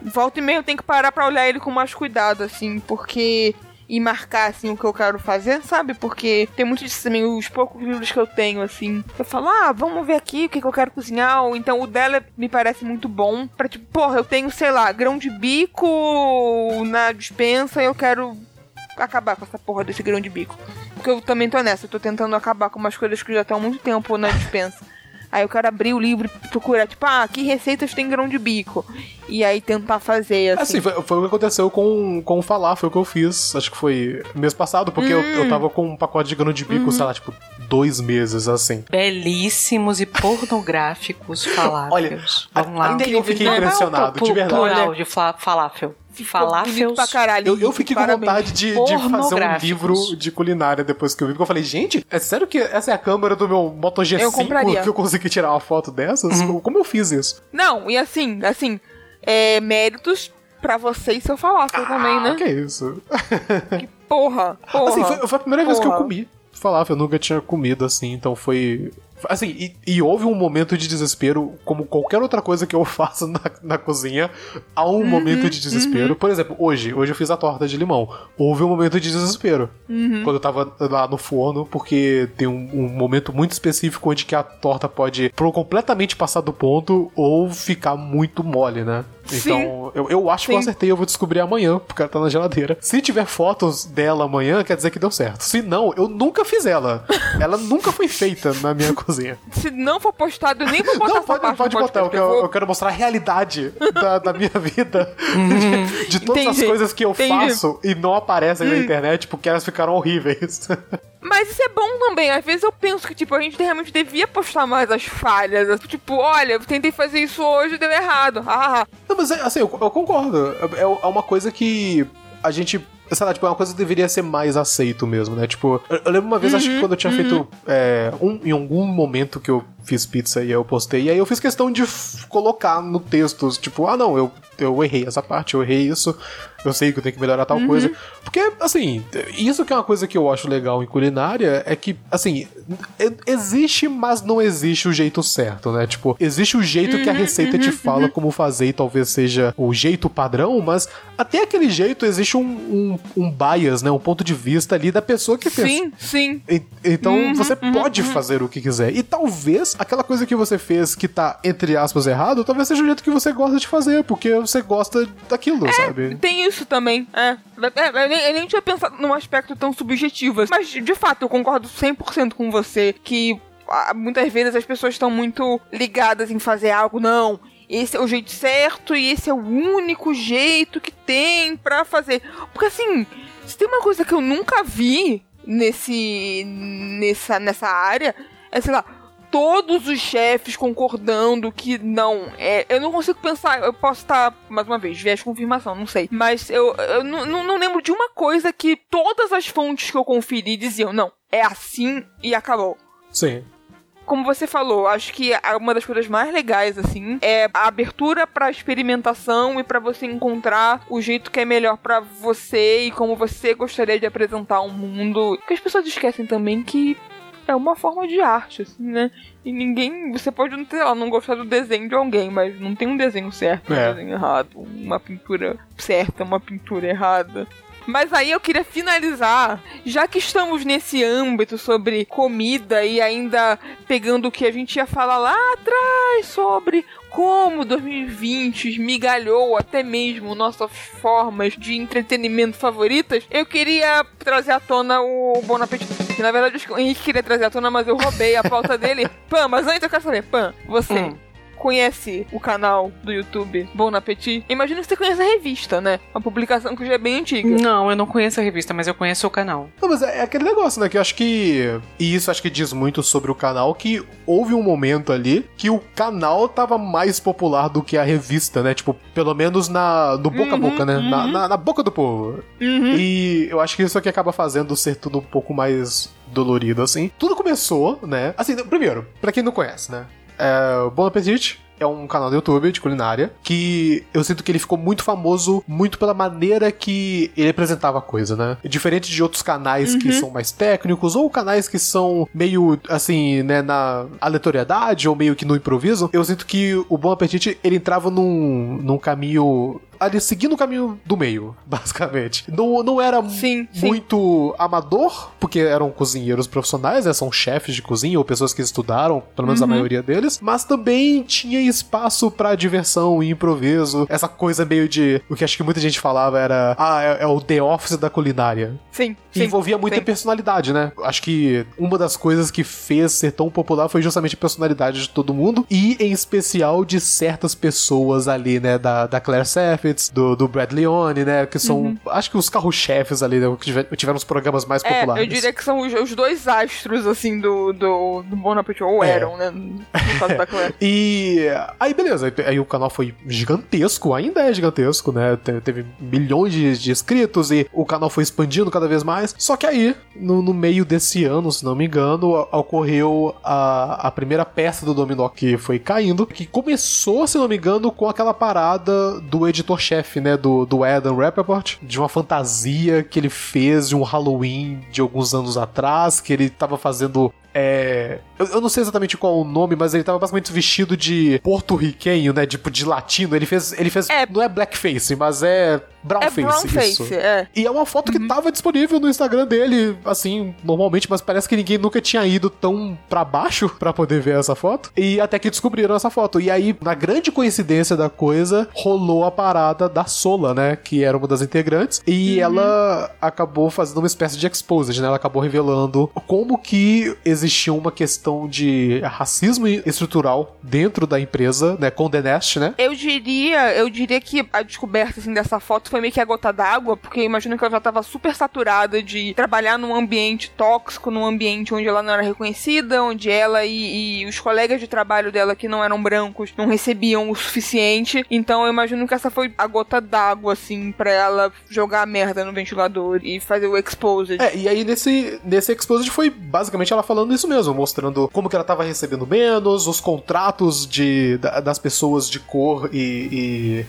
Volta e meia eu tenho que parar pra olhar ele com mais cuidado, assim, porque e marcar, assim, o que eu quero fazer, sabe? Porque tem muito disso também, os poucos livros que eu tenho, assim. Eu falo, ah, vamos ver aqui o que, que eu quero cozinhar. Ou então o dela me parece muito bom. Pra tipo, porra, eu tenho, sei lá, grão de bico na dispensa e eu quero acabar com essa porra desse grão de bico. Porque eu também tô nessa, eu tô tentando acabar com umas coisas que já estão há muito tempo na dispensa. Aí eu quero abrir o livro e procurar, tipo, ah, que receitas tem grão de bico? E aí tentar fazer, assim. Assim, foi, foi o que aconteceu com, com o falafel que eu fiz, acho que foi mês passado, porque hum. eu, eu hum. tava com um pacote de grão de bico, hum. sei lá, tipo, dois meses, assim. Belíssimos e pornográficos falafels. Olha, Vamos lá. Ainda eu fiquei impressionado, de verdade. Plural de falafel falafel pra caralho. Eu, eu fiquei com vontade de, de, fazer um livro de culinária depois que eu vi, porque eu falei, gente, é sério que essa é a câmera do meu Moto G5 eu que eu consegui tirar uma foto dessas? Uhum. Como eu fiz isso? Não, e assim, assim, é, méritos pra você e seu falafel ah, também, né? que isso? que porra, porra. Assim, foi, foi a primeira porra. vez que eu comi falafel, eu nunca tinha comido assim, então foi Assim, e, e, houve um momento de desespero, como qualquer outra coisa que eu faço na, na cozinha, há um uhum, momento de desespero. Uhum. Por exemplo, hoje, hoje eu fiz a torta de limão. Houve um momento de desespero. Uhum. Quando eu tava lá no forno, porque tem um, um, momento muito específico onde que a torta pode completamente passar do ponto ou ficar muito mole, né? Então, eu, eu acho Sim. que eu acertei, eu vou descobrir amanhã, porque ela tá na geladeira. Se tiver fotos dela amanhã, quer dizer que deu certo. Se não, eu nunca fiz ela. ela nunca foi feita na minha cozinha. Se não for postado, eu nem vou botar Não, pode, pode botar, eu, eu, eu, quero mostrar a realidade da, da minha vida. de, de, todas Entendi. as coisas que eu Entendi. faço e não aparecem hum. na internet porque elas ficaram horríveis. Mas isso é bom também. Às vezes eu penso que, tipo, a gente realmente devia postar mais as falhas. Tipo, olha, eu tentei fazer isso hoje e deu errado. Ah. Não, mas assim, eu, eu concordo. É, é uma coisa que a gente sei lá, tipo, é uma coisa que deveria ser mais aceito mesmo, né? Tipo, eu, eu lembro uma vez, uhum, acho que uhum, quando eu tinha uhum. feito é, um, em algum momento que eu fiz pizza e eu postei, e aí eu fiz questão de colocar no texto, tipo, ah não, eu, eu errei essa parte, eu errei isso, eu sei que eu tenho que melhorar tal uhum. coisa. Porque, assim, isso que é uma coisa que eu acho legal em culinária é que, assim, existe, mas não existe o jeito certo, né? Tipo, existe o jeito que a uhum, receita te fala uhum. como fazer e talvez seja o jeito padrão, mas até aquele jeito existe um, um, um bias, né? Um ponto de vista ali da pessoa que fez. Sim, sim. E, então uhum, você pode fazer o que quiser. E talvez aquela coisa que você fez que tá, entre aspas, errado, talvez seja o jeito que você gosta de fazer, porque você gosta daquilo, é, sabe? Tem isso também, é. é eu, nem, eu nem tinha pensado num aspecto tão subjetivo, assim. mas de fato eu concordo 100% com você que muitas vezes as pessoas estão muito ligadas em fazer algo, não. Esse é o jeito certo e esse é o único jeito que tem para fazer. Porque assim, se tem uma coisa que eu nunca vi nesse nessa nessa área, é sei lá, todos os chefes concordando que não. É, eu não consigo pensar. Eu posso estar, mais uma vez, viés confirmação, não sei. Mas eu, eu não lembro de uma coisa que todas as fontes que eu conferi diziam: não, é assim e acabou. Sim como você falou, acho que uma das coisas mais legais, assim, é a abertura para experimentação e para você encontrar o jeito que é melhor para você e como você gostaria de apresentar o um mundo. Que as pessoas esquecem também que é uma forma de arte, assim, né? E ninguém. Você pode não ter, lá, não gostar do desenho de alguém, mas não tem um desenho certo, é. um desenho errado, uma pintura certa, uma pintura errada. Mas aí eu queria finalizar, já que estamos nesse âmbito sobre comida e ainda pegando o que a gente ia falar lá atrás sobre como 2020 esmigalhou até mesmo nossas formas de entretenimento favoritas, eu queria trazer à tona o Bon Appetit. Na verdade o Henrique queria trazer à tona, mas eu roubei a pauta dele. Pan, mas antes eu quero saber, Pan, você. Hum conhece o canal do YouTube Bom Appetit, imagino que você conhece a revista, né? Uma publicação que já é bem antiga. Não, eu não conheço a revista, mas eu conheço o canal. Não, mas é, é aquele negócio, né? Que eu acho que. E isso acho que diz muito sobre o canal, que houve um momento ali que o canal tava mais popular do que a revista, né? Tipo, pelo menos na, no boca a boca, né? Na, na, na boca do povo. E eu acho que isso aqui acaba fazendo ser tudo um pouco mais dolorido, assim. Tudo começou, né? Assim, primeiro, pra quem não conhece, né? É, Bon Appetit é um canal do YouTube de culinária que eu sinto que ele ficou muito famoso muito pela maneira que ele apresentava a coisa, né? Diferente de outros canais que são mais técnicos ou canais que são meio assim, né, na aleatoriedade ou meio que no improviso, eu sinto que o Bom Apetite ele entrava num, num caminho ali seguindo o caminho do meio, basicamente. Não, não era Sim, sim. muito amador, porque eram cozinheiros profissionais, né? São chefes de cozinha ou pessoas que estudaram, pelo menos a maioria deles, mas também tinha espaço pra diversão e improviso. Essa coisa meio de. O que acho que muita gente falava era. Ah, é, é o The Office da culinária. Sim, E sim. envolvia muita sim. personalidade, né? Acho que uma das coisas que fez ser tão popular foi justamente a personalidade de todo mundo e, em especial, de certas pessoas ali, né? Da, da Claire Do, do Brad Leone, né? Que são, acho que os carro-chefes ali, né? Que tiver- tiveram os programas mais Uhum. É, populares. eu diria que são os, os dois astros, assim, do, do, do Bon Appetit, ou É. eram, né? No caso da Claire. E aí, beleza. Aí- o canal foi gigantesco, ainda é gigantesco, né? Te- Teve milhões de, de inscritos e o canal foi expandindo cada vez mais. Só que aí, no, no meio desse ano, se não me engano, a- ocorreu a, a primeira peça do dominó que foi caindo, que começou, se não me engano, com aquela parada do editor-chefe, né? Do, do Adam Rappaport, de uma fantasia que ele fez de um Halloween de alguns anos atrás, que ele tava fazendo é. Eu, eu não sei exatamente qual o nome, mas ele tava basicamente vestido de porto-riquenho, né? Tipo, de latino. Ele fez. Ele fez. É. Não é blackface, mas é É brownface. brown isso. é. E é uma foto que tava disponível no Instagram dele, assim, normalmente, mas parece que ninguém nunca tinha ido tão pra baixo pra poder ver essa foto. E até que descobriram essa foto. E aí, na grande coincidência da coisa, rolou a parada da Sola, né? Que era uma das integrantes. E ela acabou fazendo uma espécie de exposed, né? Ela acabou revelando como que existia uma questão de racismo estrutural dentro da empresa, né? Com The Nest, né? Eu diria, eu diria que a descoberta assim, dessa foto foi meio que a gota d'água, porque eu imagino que ela já tava super saturada de trabalhar num ambiente tóxico, num ambiente onde ela não era reconhecida, onde ela e, e os colegas de trabalho dela que não eram brancos não recebiam o suficiente. Então eu imagino que essa foi a gota d'água, assim, pra ela jogar a merda no ventilador e fazer o exposed. É, e aí nesse, nesse Exposed foi basicamente ela falando isso mesmo, mostrando como que ela tava recebendo menos, os contratos de, da- das pessoas de cor e,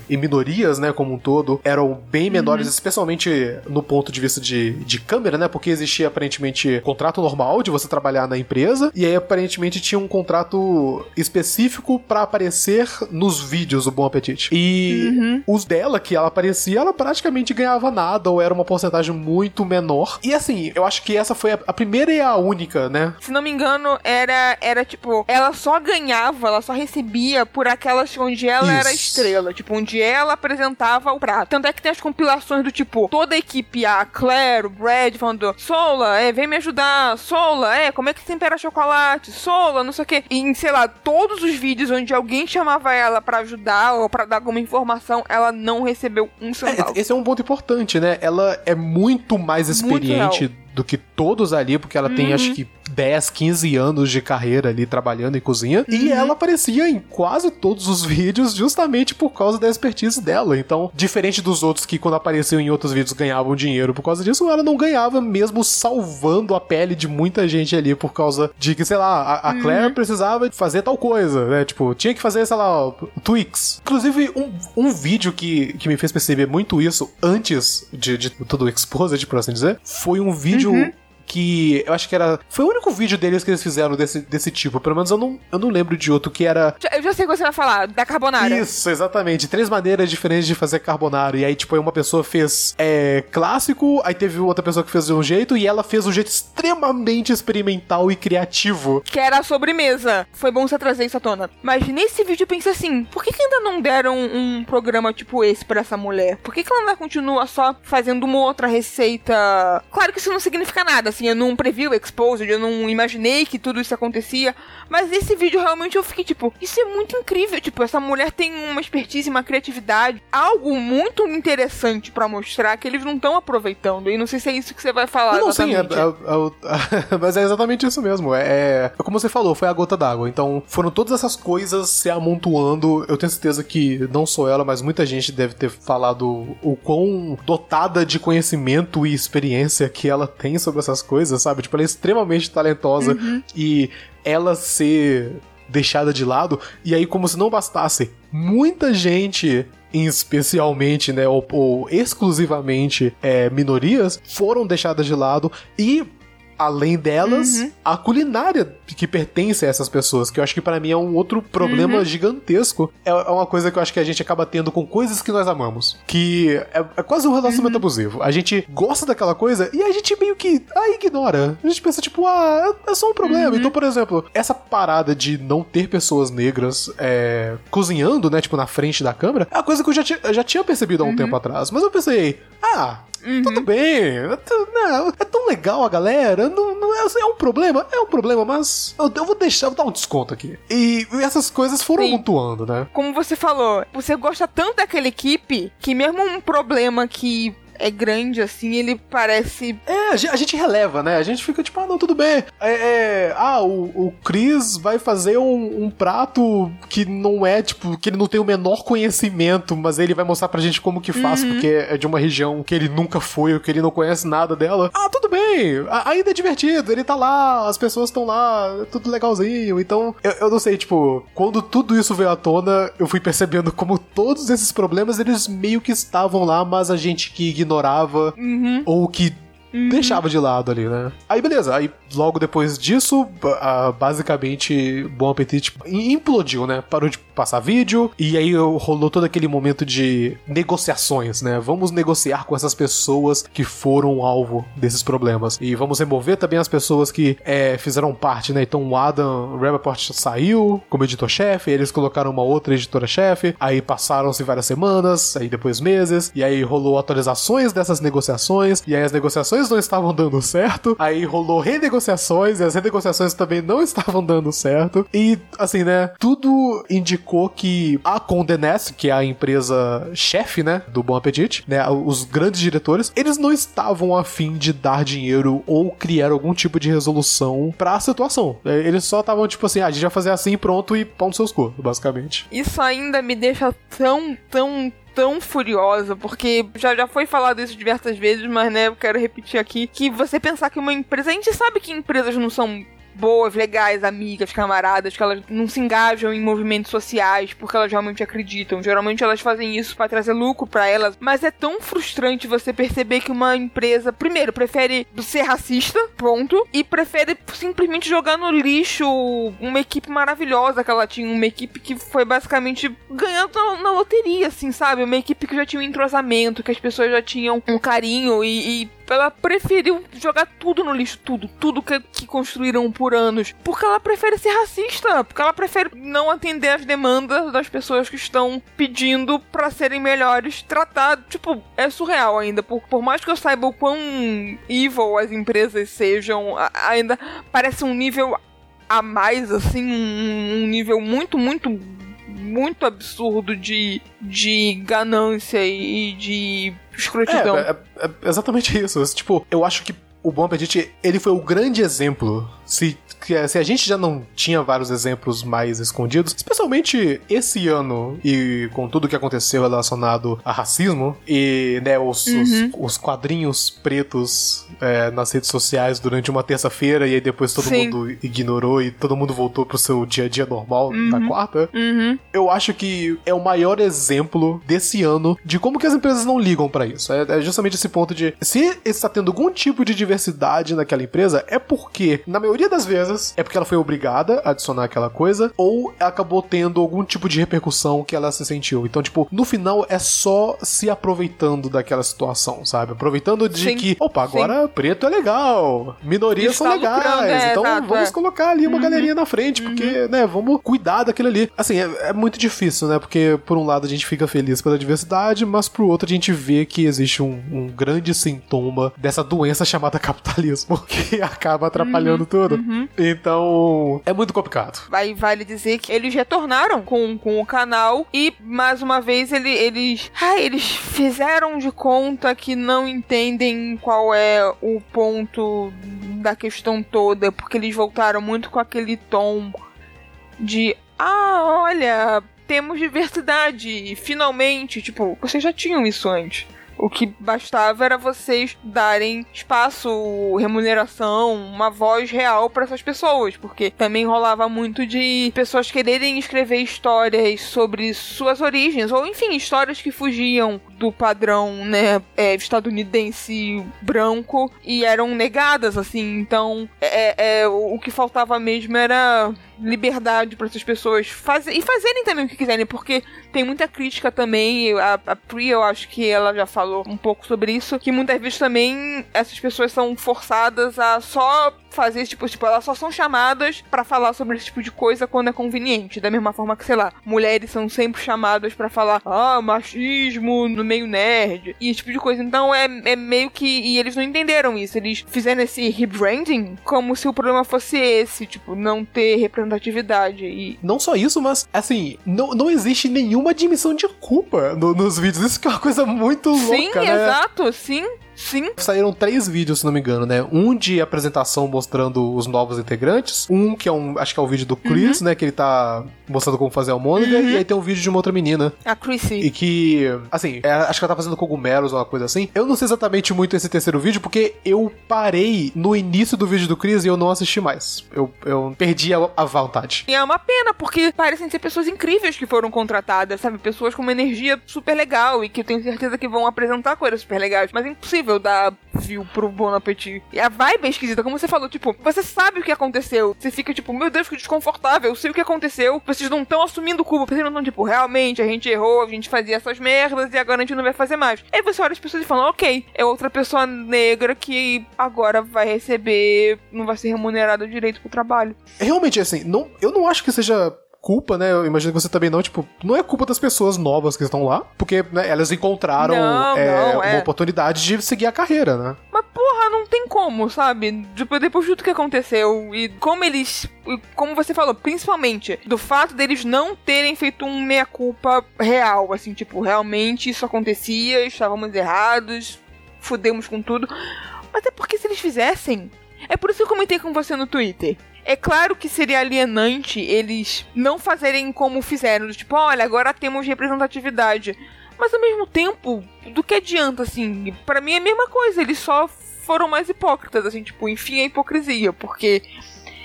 e- e minorias, né, como um todo, eram bem menores, especialmente no ponto de vista de, de câmera, né, porque existia aparentemente contrato normal de você trabalhar na empresa, e aí aparentemente tinha um contrato específico pra aparecer nos vídeos do Bom Apetite. E os dela, que ela aparecia, ela praticamente ganhava nada, ou era uma porcentagem muito menor. E assim, eu acho que essa foi a, a primeira e a única, né? Se não me engano, era, era tipo, ela só ganhava, ela só recebia por aquelas onde ela era Isso. estrela, tipo, onde ela apresentava o prato. Tanto é que tem as compilações do tipo, toda a equipe, a Claire, o Brad, falando, Sola, é, vem me ajudar, Sola, é, como é que tempera chocolate, Sola, não sei o quê. E em, sei lá, todos os vídeos onde alguém chamava ela pra ajudar ou pra dar alguma informação, ela não recebeu um centavo. É, esse é um ponto importante, né? Ela é muito mais Muito experiente do que todos ali, porque ela tem acho que 10, 15 anos de carreira ali trabalhando em cozinha. E ela aparecia em quase todos os vídeos justamente por causa da expertise dela. Então, diferente dos outros que quando apareciam em outros vídeos ganhavam dinheiro por causa disso, ela não ganhava mesmo salvando a pele de muita gente ali por causa de que, sei lá, a, a Claire precisava fazer tal coisa, né? Tipo, tinha que fazer, sei lá, Twix. Inclusive, um, um vídeo que, que me fez perceber muito isso antes de, de todo o Exposed, por assim dizer, foi um vídeo 嗯 que eu acho que era. Foi o único vídeo deles que eles fizeram desse, desse tipo. Pelo menos eu não, eu não lembro de outro que era. Eu já sei o que você vai falar, da carbonara. Isso, exatamente. Três maneiras diferentes de fazer carbonara. E aí, tipo, uma pessoa fez é, clássico, aí teve outra pessoa que fez de um jeito, e ela fez um jeito extremamente experimental e criativo. que era a sobremesa. Foi bom você trazer isso à tona. Mas nesse vídeo eu pensei assim: por que, que ainda não deram um programa tipo esse pra essa mulher? Por que, que ela ainda continua só fazendo uma outra receita? Claro que isso não significa nada. Assim, eu não previ o Exposed, eu não imaginei que tudo isso acontecia. Mas esse vídeo realmente eu fiquei tipo, isso é muito incrível. Tipo, essa mulher tem uma expertise, uma criatividade, algo muito interessante para mostrar que eles não estão aproveitando. E não sei se é isso que você vai falar. Não, sim, é, é- é- mas é exatamente isso mesmo. É, é como você falou, foi a gota d'água. Então, foram todas essas coisas se amontoando. Eu tenho certeza que não só ela, mas muita gente deve ter falado o quão dotada de conhecimento e experiência que ela tem sobre essas coisas, sabe? Tipo, ela é extremamente talentosa e ela ser deixada de lado, e aí, como se não bastasse, muita gente, especialmente, né, ou, ou exclusivamente é, minorias, foram deixadas de lado e. Além delas, a culinária que pertence a essas pessoas, que eu acho que pra mim é um outro problema gigantesco. É é uma coisa que eu acho que a gente acaba tendo com coisas que nós amamos. Que é, é quase um relacionamento abusivo. A gente gosta daquela coisa e a gente meio que ah, ignora. A gente pensa, tipo, ah, é é só um problema. Então, por exemplo, essa parada de não ter pessoas negras é, cozinhando, né, tipo, na frente da câmera, é uma coisa que eu já, já tinha percebido há um tempo atrás. Mas eu pensei, ah, tudo bem. é Não, é tão legal a galera. Não, não é, é um problema? É um problema, mas eu, eu vou deixar, eu vou dar um desconto aqui. E essas coisas foram Sim. mutuando, né? Como você falou, você gosta tanto daquela equipe que mesmo um problema que é grande assim, ele parece. É, a gen- a gente releva, né? A gente fica tipo, ah, não, tudo bem. É, é, ah, o, o Chris vai fazer um, um prato que não é, tipo, que ele não tem o menor conhecimento, mas ele vai mostrar pra gente como que faz, porque é de uma região que ele nunca foi, ou que ele não conhece nada dela. Ah, tudo bem. Ainda é divertido, ele tá lá, as pessoas estão lá, tudo legalzinho. Então, eu, eu não sei, tipo, quando tudo isso veio à tona, eu fui percebendo como todos esses problemas, eles meio que estavam lá, mas a gente que ignorava ou que deixava de lado ali, né? Aí beleza, aí logo depois disso, ba- basicamente Bom Apetite implodiu, né? Parou de passar vídeo e aí rolou todo aquele momento de negociações, né? Vamos negociar com essas pessoas que foram alvo desses problemas e vamos remover também as pessoas que é, fizeram parte, né? Então o Adam Rappaport saiu como editor-chefe, eles colocaram uma outra editora-chefe, aí passaram-se várias semanas, aí depois meses, e aí rolou atualizações dessas negociações, e aí as negociações não estavam dando certo, aí rolou renegociações, e as renegociações também não estavam dando certo, e assim, né, tudo indicou que a Condé Nast, que é a empresa chefe, né, do Bom Apetite, né, os grandes diretores, eles não estavam afim de dar dinheiro ou criar algum tipo de resolução pra situação. É, Eles só estavam tipo assim, ah, a gente vai fazer assim pronto e pão nos seus cu, basicamente. Isso ainda me deixa tão, tão, tão furiosa, porque já, já foi falado isso diversas vezes, mas né, eu quero repetir aqui, que você pensar que uma empresa, a gente sabe que empresas não são boas, legais, amigas, camaradas, que elas não se engajam em movimentos sociais porque elas realmente acreditam. Geralmente elas fazem isso pra trazer lucro pra elas, mas é tão frustrante você perceber que uma empresa, primeiro, prefere ser racista, ponto, e prefere simplesmente jogar no lixo uma equipe maravilhosa que ela tinha, uma equipe que foi basicamente ganhando na, na loteria, assim, sabe? Uma equipe que já tinha um entrosamento, que as pessoas já tinham um carinho e, e ela preferiu jogar tudo no lixo, tudo, tudo que, que construíram por anos, porque ela prefere ser racista, porque ela prefere não atender as demandas das pessoas que estão pedindo pra serem melhores tratados. Tipo, é surreal ainda, por, por mais que eu saiba o quão evil as empresas sejam, a- ainda parece um nível a mais, assim, um, um nível muito, muito muito absurdo de, de ganância e de escrotidão. É, é- é exatamente isso. Tipo, eu acho que o Bom Apetite, ele foi o grande exemplo. Se, que- se a gente já não tinha vários exemplos mais escondidos, especialmente esse ano e com tudo que aconteceu relacionado a racismo e né, os, os, os quadrinhos pretos é, nas redes sociais durante uma terça-feira e aí depois todo Sim. mundo ignorou e todo mundo voltou pro seu dia a dia normal na quarta Uhum. eu acho que é o maior exemplo desse ano de como que as empresas não ligam pra isso. É, é justamente esse ponto de se está tendo algum tipo de diversidade naquela empresa, é porque, na maioria das vezes é porque ela foi obrigada a adicionar aquela coisa, ou acabou tendo algum tipo de repercussão que ela se sentiu. Então, tipo, no final é só se aproveitando daquela situação, sabe? Aproveitando de Sim, que, opa, agora sim. preto é legal, minorias são legais, lucrando, é, então exato, vamos é. colocar ali uma galerinha na frente, porque, né, vamos cuidar daquilo ali. Assim, é, é muito difícil, né? Porque, por um lado, a gente fica feliz pela diversidade, mas pro outro, a gente vê que existe um, um grande sintoma dessa doença chamada capitalismo, que acaba atrapalhando tudo. Então, é muito complicado. Vai, vale dizer que eles retornaram com, com o canal e, mais uma vez, ele, eles. Ah, eles fizeram de conta que não entendem qual é o ponto da questão toda, porque eles voltaram muito com aquele tom de. Ah, olha, temos diversidade, finalmente. Tipo, vocês já tinham isso antes. O que bastava era vocês darem espaço, remuneração, uma voz real para essas pessoas, porque também rolava muito de pessoas quererem escrever histórias sobre suas origens, ou enfim, histórias que fugiam do padrão, né, é, estadunidense branco e eram negadas, assim. Então, é, é, o o que faltava mesmo era liberdade para essas pessoas fazer e fazerem também o que quiserem, porque tem muita crítica também. A, a Pri, eu acho que ela já falou um pouco sobre isso, que muitas vezes também essas pessoas são forçadas a só fazer esse tipo, tipo, elas só são chamadas pra falar sobre esse tipo de coisa quando é conveniente, da mesma forma que, sei lá, mulheres são sempre chamadas pra falar, ah, machismo no meio nerd, e esse tipo de coisa. Então é, é meio que. E eles não entenderam isso. Eles fizeram esse rebranding como se o problema fosse esse, tipo, não ter representatividade. E Não só isso, mas, assim, não, não existe nenhuma admissão de culpa no- nos vídeos. Isso que é uma coisa muito sim, louca, né? exato, sim, sim. Saíram três vídeos, se não me engano, né? Um de apresentação mostrando os novos integrantes. Um que é um, acho que é o vídeo do Chris, né? Que ele tá mostrando como fazer a almôndega. E aí tem um vídeo de uma outra menina. A Chrissy. E que, assim, é, acho que ela tá fazendo cogumelos ou uma coisa assim. Eu não sei exatamente muito esse terceiro vídeo, porque eu parei no início do vídeo do Chris e eu não assisti mais. Eu, eu perdi a, a vontade. E é uma pena, porque parecem ser pessoas incríveis que foram contratadas, sabe? Pessoas com uma energia super legal e que eu tenho certeza que vão apresentar coisas super legais. Mas é impossível dar view pro Bon Appetit. E a vibe é esquisita, como você falou, tipo, você sabe o que aconteceu. Você fica tipo, meu Deus, que desconfortável, eu sei o que aconteceu. Vocês não estão assumindo culpa, vocês não estão tipo, realmente, a gente errou, a gente fazia essas merdas e agora a gente não vai fazer mais. Aí você olha as pessoas e fala, ok, é outra pessoa negra que agora vai receber, não vai ser remunerada direito pro trabalho. Realmente, assim, não, eu não acho que seja culpa, né? Eu imagino que você também não, tipo, não é culpa das pessoas novas que estão lá, porque né, elas encontraram Não, é, não, uma é. oportunidade de seguir a carreira, né? Mas porra, não tem como, sabe? Tipo, depois de tudo que aconteceu e como eles. Como você falou, principalmente do fato deles não terem feito um meia-culpa real. Assim, tipo, realmente isso acontecia, estávamos errados, fudemos com tudo. Mas é porque se eles fizessem. É por isso que eu comentei com você no Twitter. É claro que seria alienante eles não fazerem como fizeram, tipo, olha, agora temos representatividade. Mas ao mesmo tempo, do que adianta, assim? Pra mim é a mesma coisa, eles só foram mais hipócritas, assim, tipo, enfim, a hipocrisia, porque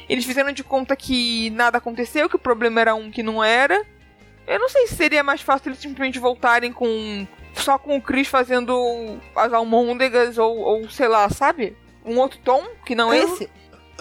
eles fizeram de conta que nada aconteceu, que o problema era um que não era. Eu não sei se seria mais fácil eles simplesmente voltarem com. só com o Chris fazendo as almôndegas ou, ou sei lá, sabe? Um outro tom que não Eu- esse.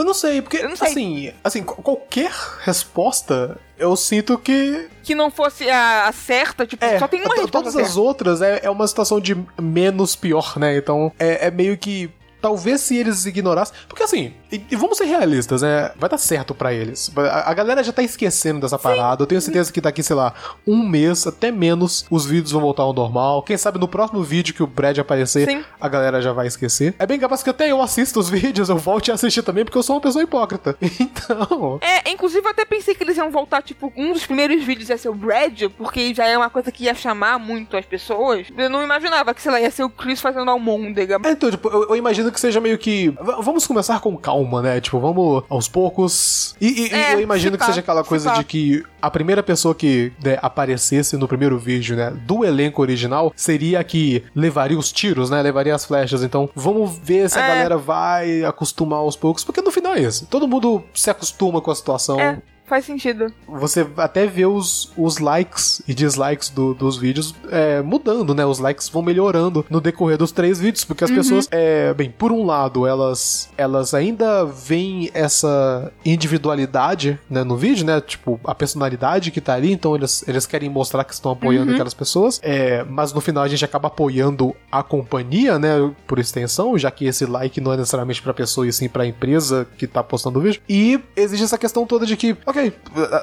Eu não sei, porque, não sei. assim, assim, qu- qualquer resposta, eu sinto que Que não fosse a, a certa, tipo, É, só tem uma resposta todas as outras é, é uma situação de menos pior, né? Então é, é meio que. Talvez se eles ignorassem. Porque assim, e, e vamos ser realistas, né? Vai dar certo pra eles. A, a galera já tá esquecendo dessa parada. Eu tenho certeza que daqui, sei lá, um mês, até menos, os vídeos vão voltar ao normal. Quem sabe no próximo vídeo que o Brad aparecer, Sim. a galera já vai esquecer. É bem capaz que até eu assisto os vídeos, eu volte a assistir também, porque eu sou uma pessoa hipócrita. Então. É, inclusive eu até pensei que eles iam voltar, tipo, um dos primeiros vídeos ia ser o Brad, porque já é uma coisa que ia chamar muito as pessoas. Eu não imaginava que, sei lá, ia ser o Chris fazendo almôndega. É, então, tipo, eu, eu imagino que seja meio que. v- vamos começar com calma, né? Tipo, vamos aos poucos. E, e- É, eu imagino que seja aquela coisa de que a primeira pessoa que né, aparecesse no primeiro vídeo, né, do elenco original, seria a que levaria os tiros, né? Levaria as flechas. Então, vamos ver se a É. galera vai acostumar aos poucos, porque no final é isso. Todo mundo se acostuma com a situação. É. faz sentido. Você até vê os, os likes e dislikes do- dos vídeos é, mudando, né? Os likes vão melhorando no decorrer dos três vídeos, porque as pessoas, é, bem, por um lado, elas, elas ainda veem essa individualidade né, no vídeo, né? Tipo, a personalidade que tá ali, então eles, eles querem mostrar que estão apoiando aquelas pessoas, é, mas no final a gente acaba apoiando a companhia, né? Por extensão, já que esse like não é necessariamente pra pessoa e sim pra empresa que tá postando o vídeo. E existe essa questão toda de que, ok,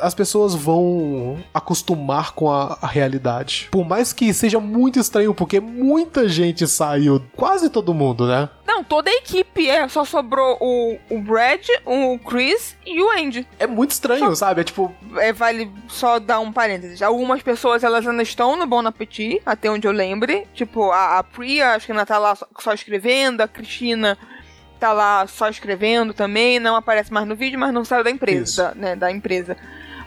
as pessoas vão acostumar com a, a realidade. Por mais que seja muito estranho, porque muita gente saiu, quase todo mundo, né? Não, toda a equipe é. Só sobrou o, o Brad, o Chris e o Andy. É muito estranho, sabe? É tipo, É, vale só dar um parênteses. Algumas pessoas elas ainda estão no Bon Appetit, até onde eu lembre. Tipo, a, a Priya, acho que ainda tá lá só, só escrevendo, a Cristina tá lá só escrevendo também, não aparece mais no vídeo, mas não saiu da empresa, da, né, da empresa.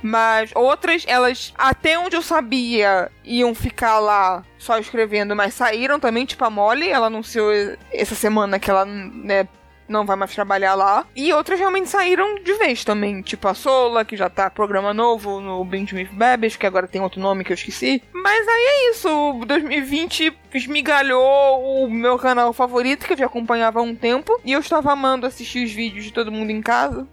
Mas outras, elas, até onde eu sabia, iam ficar lá só escrevendo, mas saíram também, tipo a Molly, ela anunciou essa semana que ela, né, não vai mais trabalhar lá. E outras realmente saíram de vez também, tipo a Sola, que já tá programa novo no with Babies, que agora tem outro nome que eu esqueci. Mas aí é isso, 2020 esmigalhou o meu canal favorito, que eu já acompanhava há um tempo, e eu estava amando assistir os vídeos de todo mundo em casa.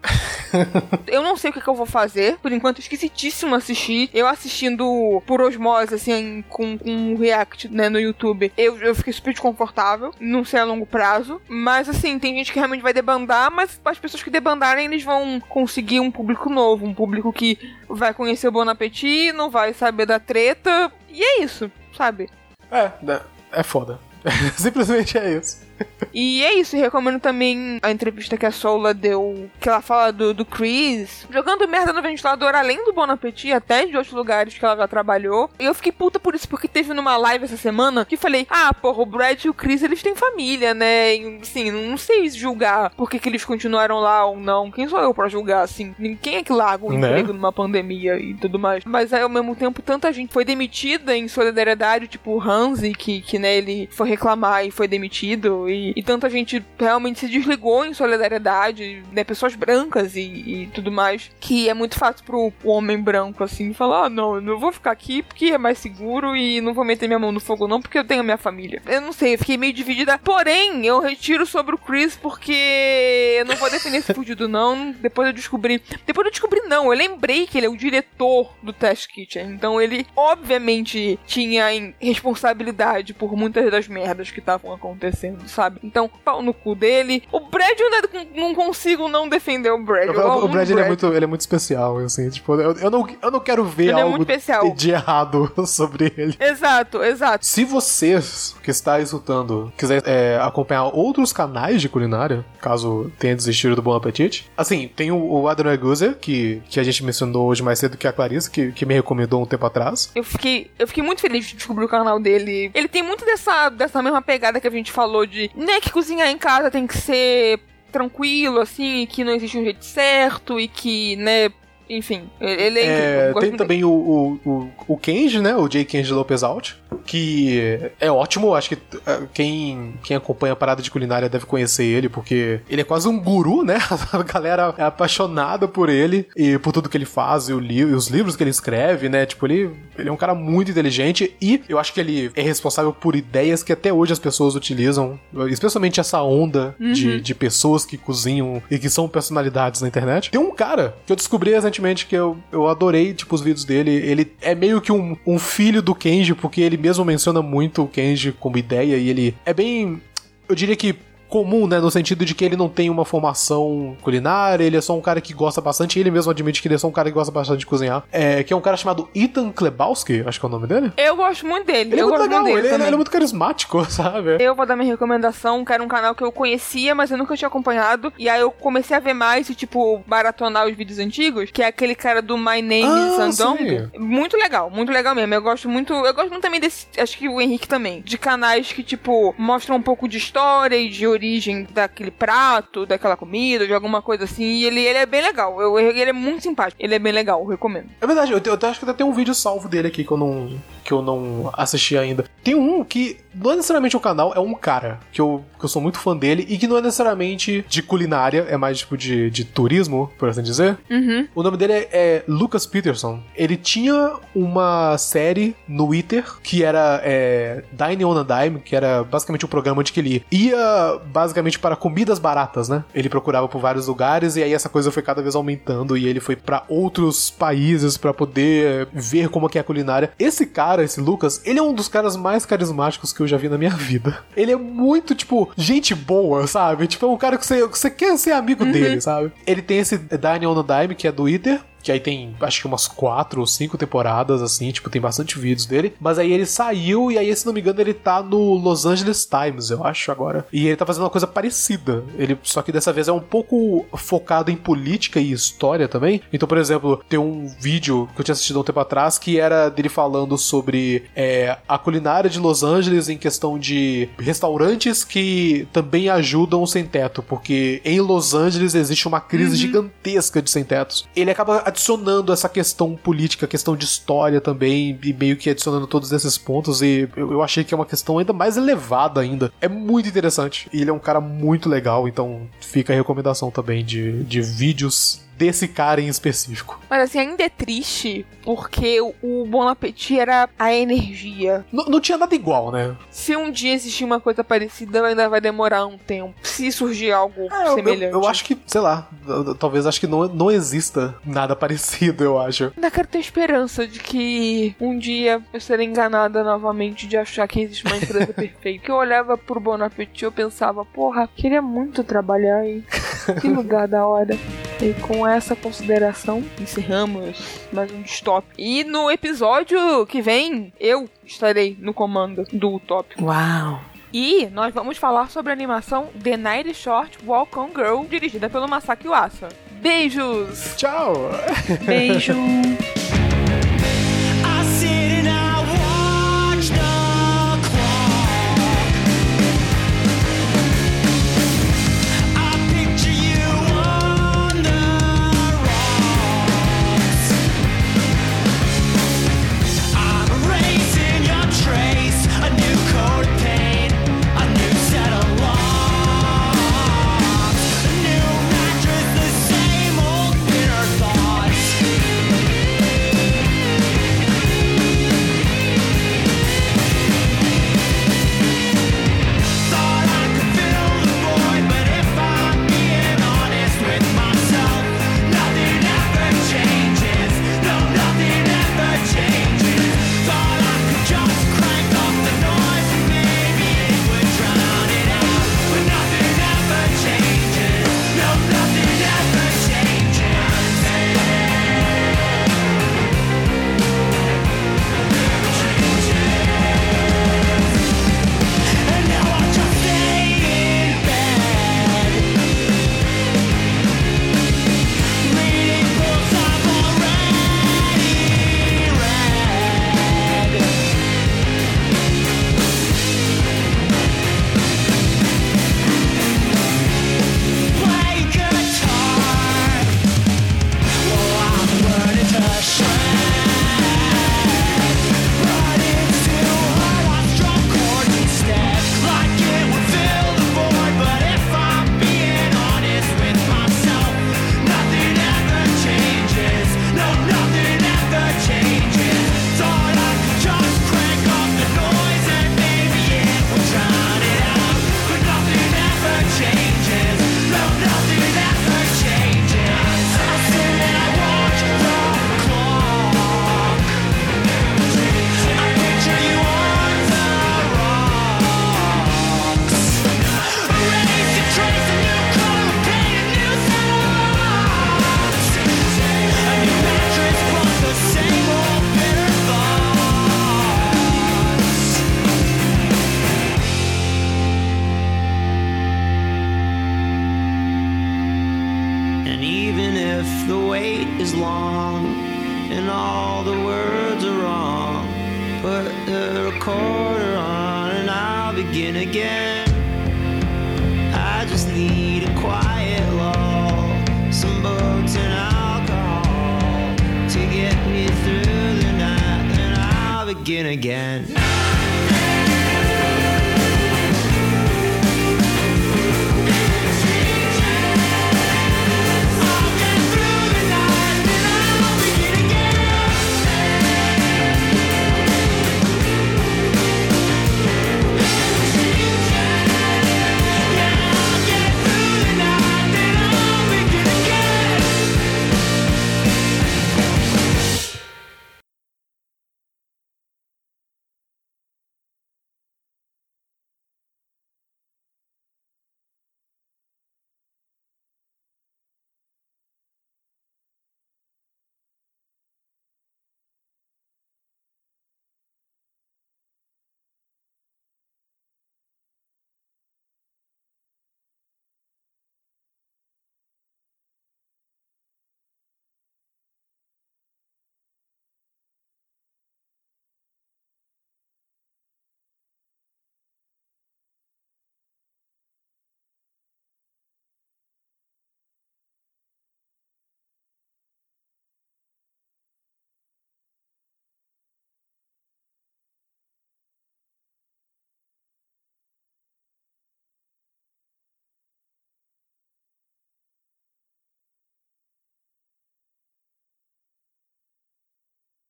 eu não sei o que, que eu vou fazer, por enquanto esquisitíssimo assistir. Eu assistindo por osmose, assim, com, com um react, né, no YouTube, eu, eu fiquei super desconfortável, não sei a longo prazo. Mas assim, tem gente que realmente vai debandar, mas as pessoas que debandarem, eles vão conseguir um público novo, um público que vai conhecer o Bon Appetit, não vai saber da treta, e é isso, sabe? É, né, é foda. Simplesmente é isso. E é isso, recomendo também a entrevista que a Soula deu, que ela fala do, do Chris, jogando merda no ventilador, além do Bon Appetit, até de outros lugares que ela já trabalhou. E eu fiquei puta por isso, porque teve numa live essa semana que falei, ah, porra, o Brad e o Chris, eles têm família, né? E, assim, não sei julgar por que, que eles continuaram lá ou não. Quem sou eu pra julgar, assim? Quem é que larga o Né? emprego numa pandemia e tudo mais? Mas aí, ao mesmo tempo, tanta gente foi demitida em solidariedade, tipo o Hansi, que, que né, ele foi reclamar e foi demitido. E, e tanta gente realmente se desligou em solidariedade, né? Pessoas brancas e, e tudo mais. Que é muito fácil pro homem branco, assim, falar: ah, não, eu não vou ficar aqui porque é mais seguro e não vou meter minha mão no fogo, não, porque eu tenho a minha família. Eu não sei, eu fiquei meio dividida. Porém, eu retiro sobre o Chris porque eu não vou defender esse fudido, não. Depois eu descobri. Depois eu descobri, não. Eu lembrei que ele é o diretor do Test Kitchen. Então ele, obviamente, tinha responsabilidade por muitas das merdas que estavam acontecendo, sabe? Então, pau no cu dele. O Brad, eu não consigo não defender o Brad. Eu O, amo o Brad ele é, muito, ele é muito especial, assim, tipo, eu, eu, não, eu não quero ver Ele é algo especial. de errado sobre ele. Exato, exato. Se vocês que está escutando quiser é, acompanhar outros canais de culinária, caso tenha desistido do Bom Apetite, assim, tem o, o Adonai Guzer, que, que a gente mencionou hoje mais cedo, que é a Clarice, que, que me recomendou um tempo atrás. Eu fiquei, eu fiquei muito feliz de descobrir o canal dele. Ele tem muito dessa, dessa mesma pegada que a gente falou de, né, que cozinhar em casa tem que ser tranquilo, assim, e que não existe um jeito certo e que, né, enfim, ele é. É, tem também o, o, o, Kenji, né? O J. Kenji Lopez Alt, que é ótimo. Acho que uh, quem, quem acompanha a parada de culinária deve conhecer ele, porque ele é quase um guru, né? A galera é apaixonada por ele e por tudo que ele faz e, o li e os livros que ele escreve, né? Tipo, ele, ele é um cara muito inteligente e eu acho que ele é responsável por ideias que até hoje as pessoas utilizam, especialmente essa onda de, de pessoas que cozinham e que são personalidades na internet. Tem um cara que eu descobri recentemente que eu, eu adorei, tipo, os vídeos dele. Ele é meio que um, um filho do Kenji, porque ele mesmo menciona muito o Kenji como ideia e ele é bem. Eu diria que comum, né, no sentido de que ele não tem uma formação culinária, ele é só um cara que gosta bastante, ele mesmo admite que ele é só um cara que gosta bastante de cozinhar, é, que é um cara chamado Ethan Klebowski, acho que é o nome dele. Eu gosto muito dele. Ele é eu muito legal, ele, ele é muito carismático, sabe? Eu vou dar minha recomendação, que era um canal que eu conhecia, mas eu nunca tinha acompanhado. E aí eu comecei a ver mais e, tipo, maratonar os vídeos antigos, que é aquele cara do My Name Ah, is Sandong. sim. Muito legal, muito legal mesmo. Eu gosto muito. Eu gosto muito também desse. Acho que o Henrique também. De canais que, tipo, mostram um pouco de história e de origem daquele prato, daquela comida, de alguma coisa assim. E ele, ele é bem legal. Eu, ele é muito simpático. Ele é bem legal, eu recomendo. É verdade, eu, eu acho que até tem um vídeo salvo dele aqui que eu não, que eu não assisti ainda. Tem um que não é necessariamente um canal, é um cara que eu, que eu sou muito fã dele e que não é necessariamente de culinária, é mais tipo de, de turismo, por assim dizer. Uhum. O nome dele é, é Lucas Peterson. Ele tinha uma série no Twitter que era é, Dine on a Dime, que era basicamente um programa onde que ele ia basicamente para comidas baratas, né? Ele procurava por vários lugares e aí essa coisa foi cada vez aumentando e ele foi para outros países para poder ver como que é a culinária. Esse cara, esse Lucas, ele é um dos caras mais carismáticos que eu já vi na minha vida. Ele é muito, tipo, gente boa, sabe? Tipo, é um cara que você, que você quer ser amigo Uhum. dele, sabe? Ele tem esse Dine on a Dime, que é do Twitter, que aí tem acho que umas quatro ou cinco temporadas, assim, tipo, tem bastante vídeos dele. Mas aí ele saiu e aí, se não me engano, ele tá no Los Angeles Times, eu acho, agora. E ele tá fazendo uma coisa parecida. Ele, só que dessa vez é um pouco focado em política e história também. Então, por exemplo, tem um vídeo que eu tinha assistido há um tempo atrás que era dele falando sobre é, a culinária de Los Angeles em questão de restaurantes que também ajudam o sem-teto, porque em Los Angeles existe uma crise gigantesca de sem-tetos. Ele acaba adicionando essa questão política, questão de história também, e meio que adicionando todos esses pontos, e eu, eu achei que é uma questão ainda mais elevada ainda. É muito interessante. E ele é um cara muito legal, então fica a recomendação também de, de vídeos desse cara em específico. Mas assim, ainda é triste porque o Bon Appetit era a energia. N- não tinha nada igual, né? Se um dia existir uma coisa parecida, ainda vai demorar um tempo. Se surgir algo É, eu, semelhante. eu, eu acho que, sei lá, talvez acho que não, não exista nada parecido, eu acho. Ainda quero ter esperança de que um dia eu serei enganada novamente de achar que existe uma empresa perfeita. Que eu olhava pro Bon Appetit e eu pensava, porra, queria muito trabalhar aí. Que lugar da hora. E com essa consideração, encerramos mais um Stop. E no episódio que vem, eu estarei no comando do tópico. Uau. E nós vamos falar sobre a animação The Night Short Walk On Girl, dirigida pelo Masaki Uasa. Beijos! Tchau! Beijo.